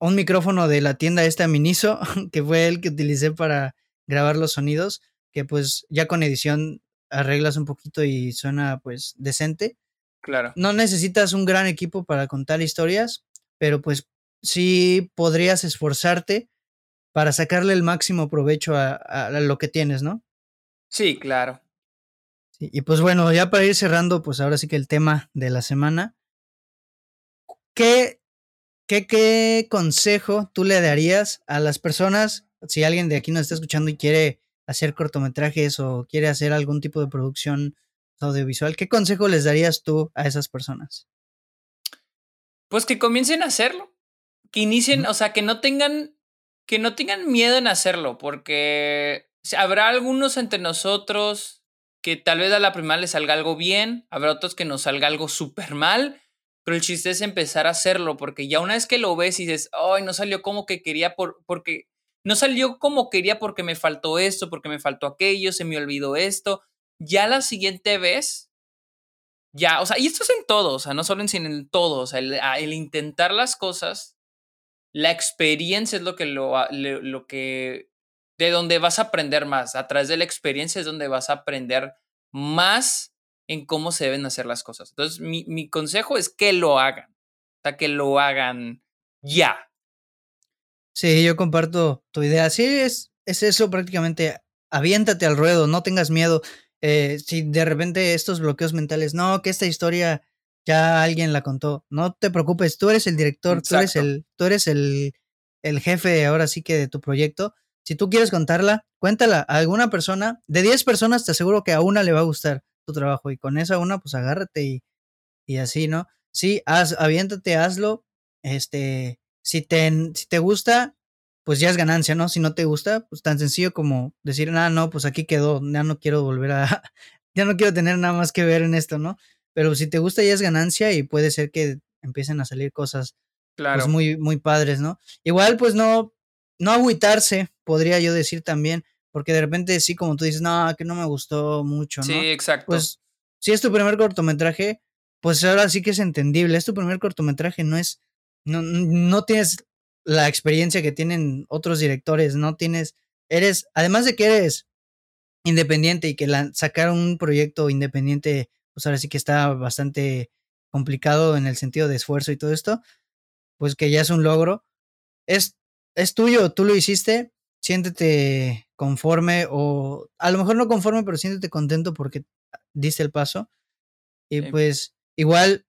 Speaker 1: un micrófono de la tienda esta Miniso, [LAUGHS] que fue el que utilicé para grabar los sonidos, que pues ya con edición arreglas un poquito y suena pues decente.
Speaker 2: Claro.
Speaker 1: No necesitas un gran equipo para contar historias, pero pues sí podrías esforzarte para sacarle el máximo provecho a, lo que tienes, ¿no?
Speaker 2: Sí, claro.
Speaker 1: y pues bueno, ya para ir cerrando, pues ahora sí que el tema de la semana. ¿Qué, qué, qué consejo tú le darías a las personas, si alguien de aquí nos está escuchando y quiere hacer cortometrajes o quiere hacer algún tipo de producción audiovisual, ¿qué consejo les darías tú a esas personas?
Speaker 2: Pues que comiencen a hacerlo, que inicien, o sea, que no tengan, que no tengan miedo en hacerlo, porque habrá algunos entre nosotros que tal vez a la primera les salga algo bien, habrá otros que nos salga algo súper mal, pero el chiste es empezar a hacerlo, porque ya una vez que lo ves y dices, ay, no salió como que quería, por, porque no salió como quería porque me faltó esto, porque me faltó aquello, se me olvidó esto. Ya la siguiente vez, ya, o sea, y esto es en todo, o sea, no solo en cine, en todo, o sea, el, intentar las cosas, la experiencia es lo que, lo, lo que, de donde vas a aprender más, a través de la experiencia es donde vas a aprender más en cómo se deben hacer las cosas. Entonces, mi, mi consejo es que lo hagan, o sea, que lo hagan ya,
Speaker 1: Sí, yo comparto tu idea. Sí, es, es eso prácticamente. Aviéntate al ruedo, no tengas miedo. Eh, si de repente estos bloqueos mentales, no, que esta historia ya alguien la contó, no te preocupes, tú eres el director, tú eres el, tú eres el, el jefe ahora sí que de tu proyecto. Si tú quieres contarla, cuéntala a alguna persona. De 10 personas te aseguro que a una le va a gustar tu trabajo y con esa una pues agárrate y, y así, ¿no? Sí, haz, aviéntate, hazlo. Este, si te, si te gusta, pues ya es ganancia, ¿no? Si no te gusta, pues tan sencillo como decir, ah, no, pues aquí quedó, ya no quiero volver a, [LAUGHS] ya no quiero tener nada más que ver en esto, ¿no? Pero si te gusta ya es ganancia y puede ser que empiecen a salir cosas pues, claro. muy, muy padres, ¿no? Igual, pues no, no agüitarse, podría yo decir también, porque de repente sí, como tú dices, no, que no me gustó mucho, ¿no?
Speaker 2: Sí, exacto.
Speaker 1: Pues si es tu primer cortometraje, pues ahora sí que es entendible, es tu primer cortometraje, no es no, no tienes la experiencia que tienen otros directores, no tienes, eres, además de que eres independiente y que la, sacar un proyecto independiente, pues ahora sí que está bastante complicado en el sentido de esfuerzo y todo esto, pues que ya es un logro, es, es tuyo, tú lo hiciste, siéntete conforme o a lo mejor no conforme, pero siéntete contento porque diste el paso. Y pues igual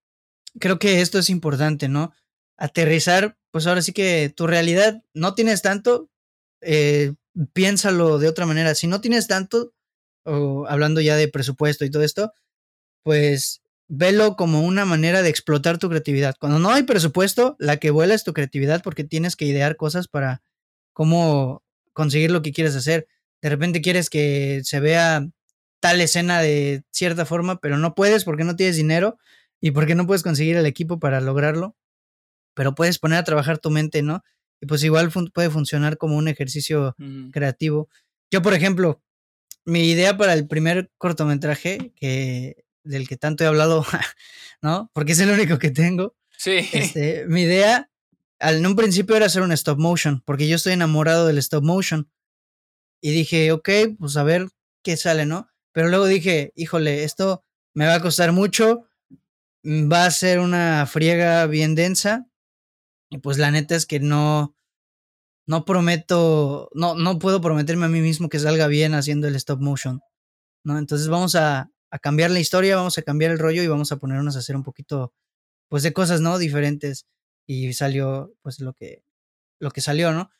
Speaker 1: creo que esto es importante, ¿no? aterrizar, pues ahora sí que tu realidad no tienes tanto, eh, piénsalo de otra manera. Si no tienes tanto, o hablando ya de presupuesto y todo esto, pues velo como una manera de explotar tu creatividad. Cuando no hay presupuesto, la que vuela es tu creatividad porque tienes que idear cosas para cómo conseguir lo que quieres hacer. De repente quieres que se vea tal escena de cierta forma, pero no puedes porque no tienes dinero y porque no puedes conseguir el equipo para lograrlo pero puedes poner a trabajar tu mente, ¿no? Y pues igual puede funcionar como un ejercicio creativo. Yo, por ejemplo, mi idea para el primer cortometraje que del que tanto he hablado, [LAUGHS] ¿no? Porque es el único que tengo.
Speaker 2: Sí. [LAUGHS]
Speaker 1: Este, mi idea en un principio era hacer un stop motion, porque yo estoy enamorado del stop motion. Y dije, ok, pues a ver qué sale, ¿no? Pero luego dije, híjole, esto me va a costar mucho, va a ser una friega bien densa y pues la neta es que no, no prometo, no, no puedo prometerme a mí mismo que salga bien haciendo el stop motion, ¿no? Entonces vamos a, a cambiar la historia, vamos a cambiar el rollo y vamos a ponernos a hacer un poquito, pues de cosas, ¿no? Diferentes. Y salió, pues lo que, lo que salió, ¿no?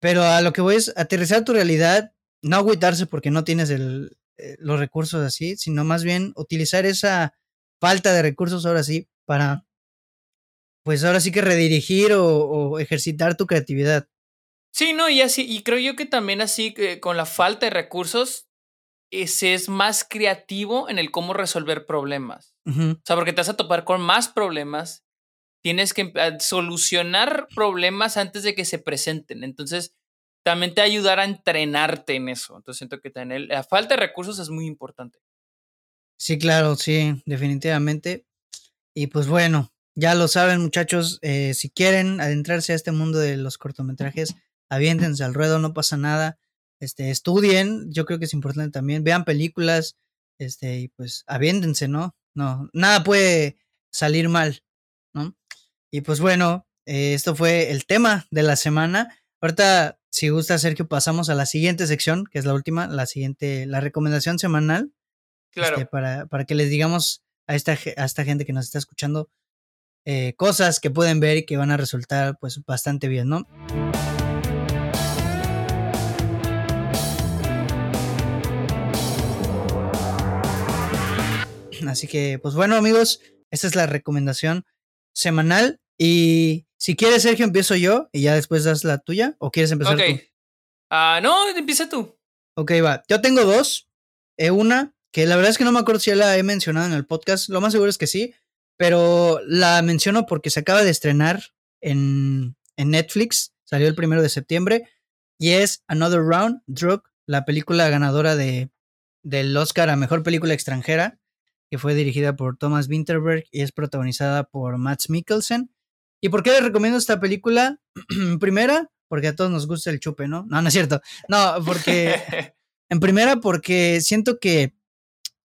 Speaker 1: Pero a lo que voy es aterrizar tu realidad, no agüitarse porque no tienes el, eh, los recursos así, sino más bien utilizar esa falta de recursos ahora sí para pues ahora sí que redirigir o, ejercitar tu creatividad.
Speaker 2: Sí, no, y así, y creo yo que también así, con la falta de recursos, se es más creativo en el cómo resolver problemas. O sea, porque te vas a topar con más problemas, tienes que solucionar problemas antes de que se presenten. Entonces, también te ayudar a entrenarte en eso. Entonces, siento que tener la falta de recursos es muy importante.
Speaker 1: Sí, claro, sí, definitivamente. Y pues bueno, ya lo saben muchachos, eh, si quieren adentrarse a este mundo de los cortometrajes, aviéntense al ruedo, no pasa nada. Este, estudien, yo creo que es importante también, vean películas, este, y pues aviéntense, ¿no? No, nada puede salir mal, ¿no? Y pues bueno, eh, esto fue el tema de la semana. Ahorita, si gusta, Sergio, pasamos a la siguiente sección, que es la última, la siguiente, la recomendación semanal.
Speaker 2: Claro.
Speaker 1: Este, para, para que les digamos a esta, a esta gente que nos está escuchando eh, cosas que pueden ver y que van a resultar pues bastante bien, ¿no? Así que, pues bueno, amigos, esta es la recomendación semanal. Y si quieres, Sergio, empiezo yo y ya después das la tuya. ¿O quieres empezar
Speaker 2: Ok.
Speaker 1: tú?
Speaker 2: Ah, no, empieza tú.
Speaker 1: Ok, va. Yo tengo dos. Eh, una, que la verdad es que no me acuerdo si ya la he mencionado en el podcast. Lo más seguro es que sí. Pero la menciono porque se acaba de estrenar en, en Netflix. Salió el primero de septiembre. Y es Another Round, Drug, la película ganadora de, del Oscar a Mejor Película Extranjera, que fue dirigida por Thomas Winterberg y es protagonizada por Matt Mikkelsen. ¿Y por qué les recomiendo esta película? [CLEARS THROAT] Primera, porque a todos nos gusta el chupe, ¿no? No, no es cierto. No, porque [LAUGHS] en primera, porque siento que,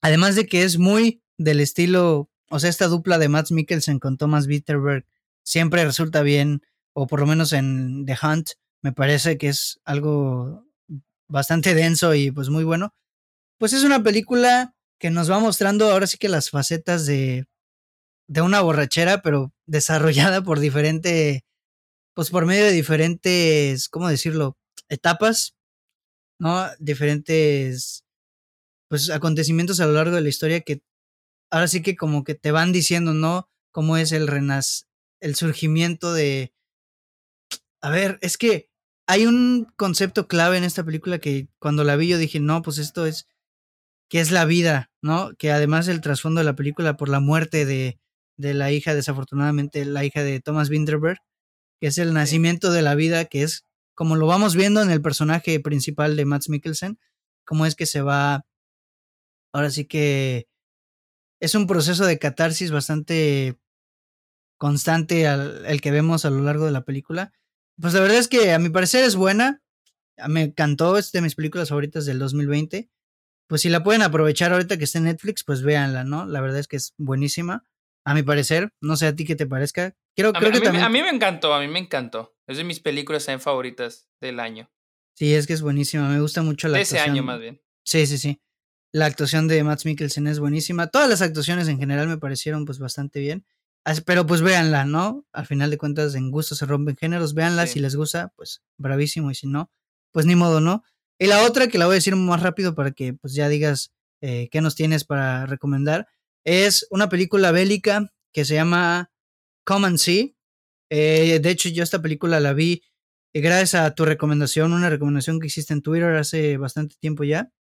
Speaker 1: además de que es muy del estilo, o sea, esta dupla de Matt Mikkelsen con Thomas Winterberg siempre resulta bien, o por lo menos en The Hunt, me parece que es algo bastante denso y pues muy bueno. Pues es una película que nos va mostrando ahora sí que las facetas de, de una borrachera, pero desarrollada por diferente, pues por medio de diferentes, ¿cómo decirlo? Etapas, ¿no? Diferentes, pues acontecimientos a lo largo de la historia que ahora sí que como que te van diciendo, ¿no? Cómo es el renac el surgimiento de... A ver, es que hay un concepto clave en esta película que cuando la vi yo dije, no, pues esto es que es la vida, ¿no? Que además el trasfondo de la película por la muerte de, de la hija, desafortunadamente, la hija de Thomas Winterberg, que es el nacimiento de la vida, que es como lo vamos viendo en el personaje principal de Matt Mikkelsen, cómo es que se va, ahora sí que es un proceso de catarsis bastante constante al, el que vemos a lo largo de la película. Pues la verdad es que a mi parecer es buena, me encantó, es de mis películas favoritas del 2020 pues si la pueden aprovechar ahorita que está en Netflix, pues véanla, ¿no? La verdad es que es buenísima, a mi parecer. No sé a ti qué te parezca. Creo,
Speaker 2: A,
Speaker 1: creo
Speaker 2: mí,
Speaker 1: que
Speaker 2: a mí-
Speaker 1: también.
Speaker 2: a mí me encantó, a mí me encantó. Es de mis películas también favoritas del año.
Speaker 1: Sí, es que es buenísima. Me gusta mucho la
Speaker 2: De ese
Speaker 1: actuación.
Speaker 2: año más bien.
Speaker 1: Sí, sí, sí. La actuación de Matt Mikkelsen es buenísima. Todas las actuaciones en general me parecieron pues bastante bien. Pero pues véanla, ¿no? Al final de cuentas, en gusto se rompen géneros. Véanla,
Speaker 2: Sí.
Speaker 1: si les gusta, pues bravísimo. Y si no, pues ni modo, ¿no? Y la otra, que la voy a decir más rápido para que pues ya digas eh, qué nos tienes para recomendar, es una película bélica que se llama Come and See. Eh, de hecho, yo esta película la vi eh, gracias a tu recomendación, una recomendación que hiciste en Twitter hace bastante tiempo ya.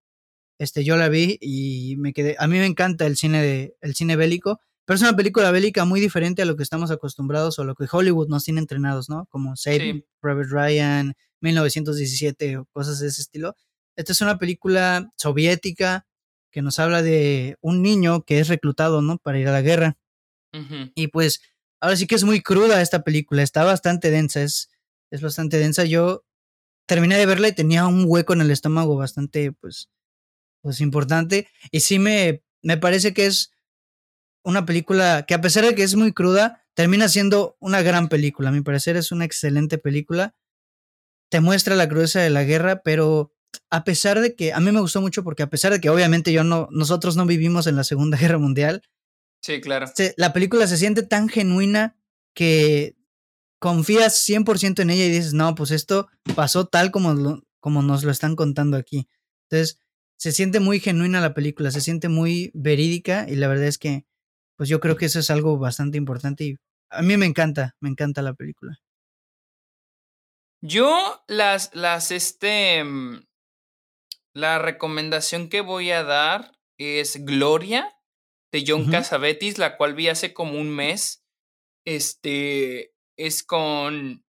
Speaker 1: Este, yo la vi y me quedé. A mí me encanta el cine de, el cine bélico, pero es una película bélica muy diferente a lo que estamos acostumbrados o a lo que Hollywood nos tiene entrenados, ¿no? Como Saving
Speaker 2: Sí.
Speaker 1: Private Ryan, 1917 o cosas de ese estilo. Esta es una película soviética que nos habla de un niño que es reclutado, ¿no? Para ir a la guerra. Y pues, ahora sí que es muy cruda esta película, está bastante densa, es, es bastante densa. Yo terminé de verla y tenía un hueco en el estómago bastante, pues, pues importante. Y sí me, me parece que es una película que a pesar de que es muy cruda, termina siendo una gran película. A mi parecer es una excelente película. Te muestra la crudeza de la guerra, pero a pesar de que a mí me gustó mucho porque a pesar de que obviamente yo no nosotros no vivimos en la Segunda [LAUGHS] Guerra Mundial,
Speaker 2: Sí, claro.
Speaker 1: se- la película se siente tan genuina que confías 100% en ella y dices, no, pues esto pasó tal como, lo- como nos lo están contando aquí. Entonces, se siente muy genuina la película, se siente muy verídica y la verdad es que, pues yo creo que eso es algo bastante importante y a mí me encanta, me encanta la película.
Speaker 2: Yo las, las, este, mm, la recomendación que voy a dar es Gloria de John. Cassavetes, la cual vi hace como un mes. Este es con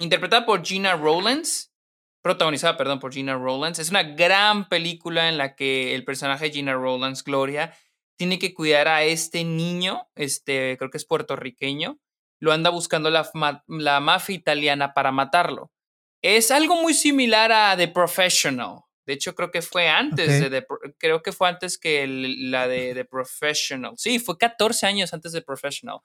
Speaker 2: interpretada por Gina Rowlands, protagonizada, perdón, por Gina Rowlands. Es una gran película en la que el personaje de Gina Rowlands, Gloria, tiene que cuidar a este niño, este, creo que es puertorriqueño, lo anda buscando la, la mafia italiana para matarlo. Es algo muy similar a The Professional. De hecho, creo que fue antes de creo que fue antes que la de The Professional. Sí, fue 14 años antes de Professional.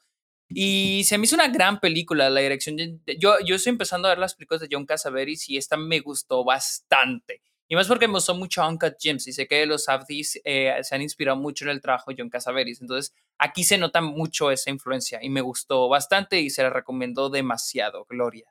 Speaker 2: Y se me hizo una gran película, la dirección. Yo, yo estoy empezando a ver las películas de John Casaveris y esta me gustó bastante. Y más porque me gustó mucho Uncut Gems y sé que los Safdies eh, se han inspirado mucho en el trabajo de John Casaveris. Entonces, aquí se nota mucho esa influencia y me gustó bastante y se la recomiendo demasiado. Gloria.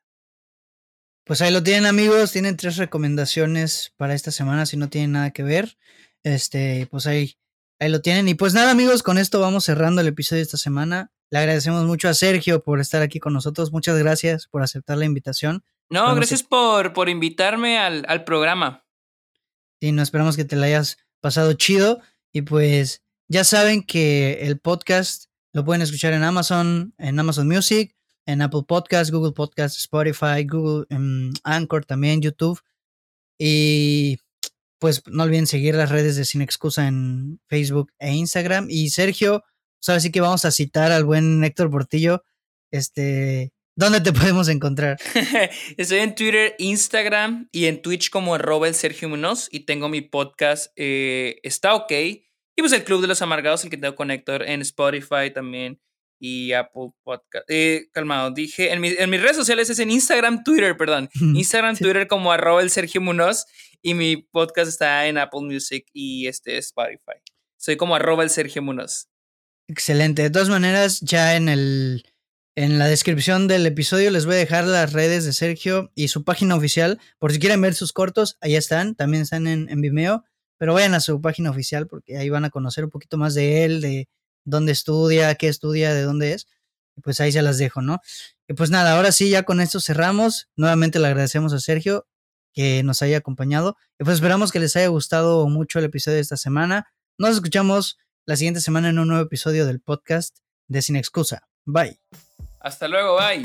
Speaker 1: Pues ahí lo tienen amigos, tienen tres recomendaciones para esta semana si no tienen nada que ver. Este, pues ahí, ahí lo tienen. Y pues nada amigos, con esto vamos cerrando el episodio de esta semana. Le agradecemos mucho a Sergio por estar aquí con nosotros. Muchas gracias por aceptar la invitación.
Speaker 2: No, gracias por, por invitarme al, al programa.
Speaker 1: Sí, no esperamos que te la hayas pasado chido. Y pues ya saben que el podcast lo pueden escuchar en Amazon, en Amazon Music, en Apple Podcasts, Google Podcasts, Spotify, Google um, Anchor también, YouTube. Y pues no olviden seguir las redes de Sin Excusa en Facebook e Instagram. Y Sergio, sabes sí que vamos a citar al buen Héctor Portillo. Este, ¿dónde te [LAUGHS] podemos encontrar? [LAUGHS]
Speaker 2: Estoy en Twitter, Instagram y en Twitch como Robert Sergio Munoz y tengo mi podcast eh, Está OK. Y pues el Club de los Amargados, el que tengo con Héctor en Spotify también y Apple Podcast. Eh, calmado, dije, en, mis redes sociales es en Instagram, Twitter, perdón. [LAUGHS] Instagram, Twitter como arroba el Sergio Munoz y mi podcast está en Apple Music y este Spotify. Soy como arroba el Sergio Munoz.
Speaker 1: Excelente. De todas maneras, ya en el en la descripción del episodio les voy a dejar las redes de Sergio y su página oficial. Por si quieren ver sus cortos, ahí están. También están en, Vimeo. Pero vayan a su página oficial porque ahí van a conocer un poquito más de él, de, dónde estudia, qué estudia, de dónde es. pues ahí se las dejo, ¿no? Y pues nada, ahora sí, ya con esto cerramos. Nuevamente le agradecemos a Sergio que nos haya acompañado. Y pues esperamos que les haya gustado mucho el episodio de esta semana. Nos escuchamos la siguiente semana en un nuevo episodio del podcast de Sin Excusa. Bye.
Speaker 2: Hasta luego, bye.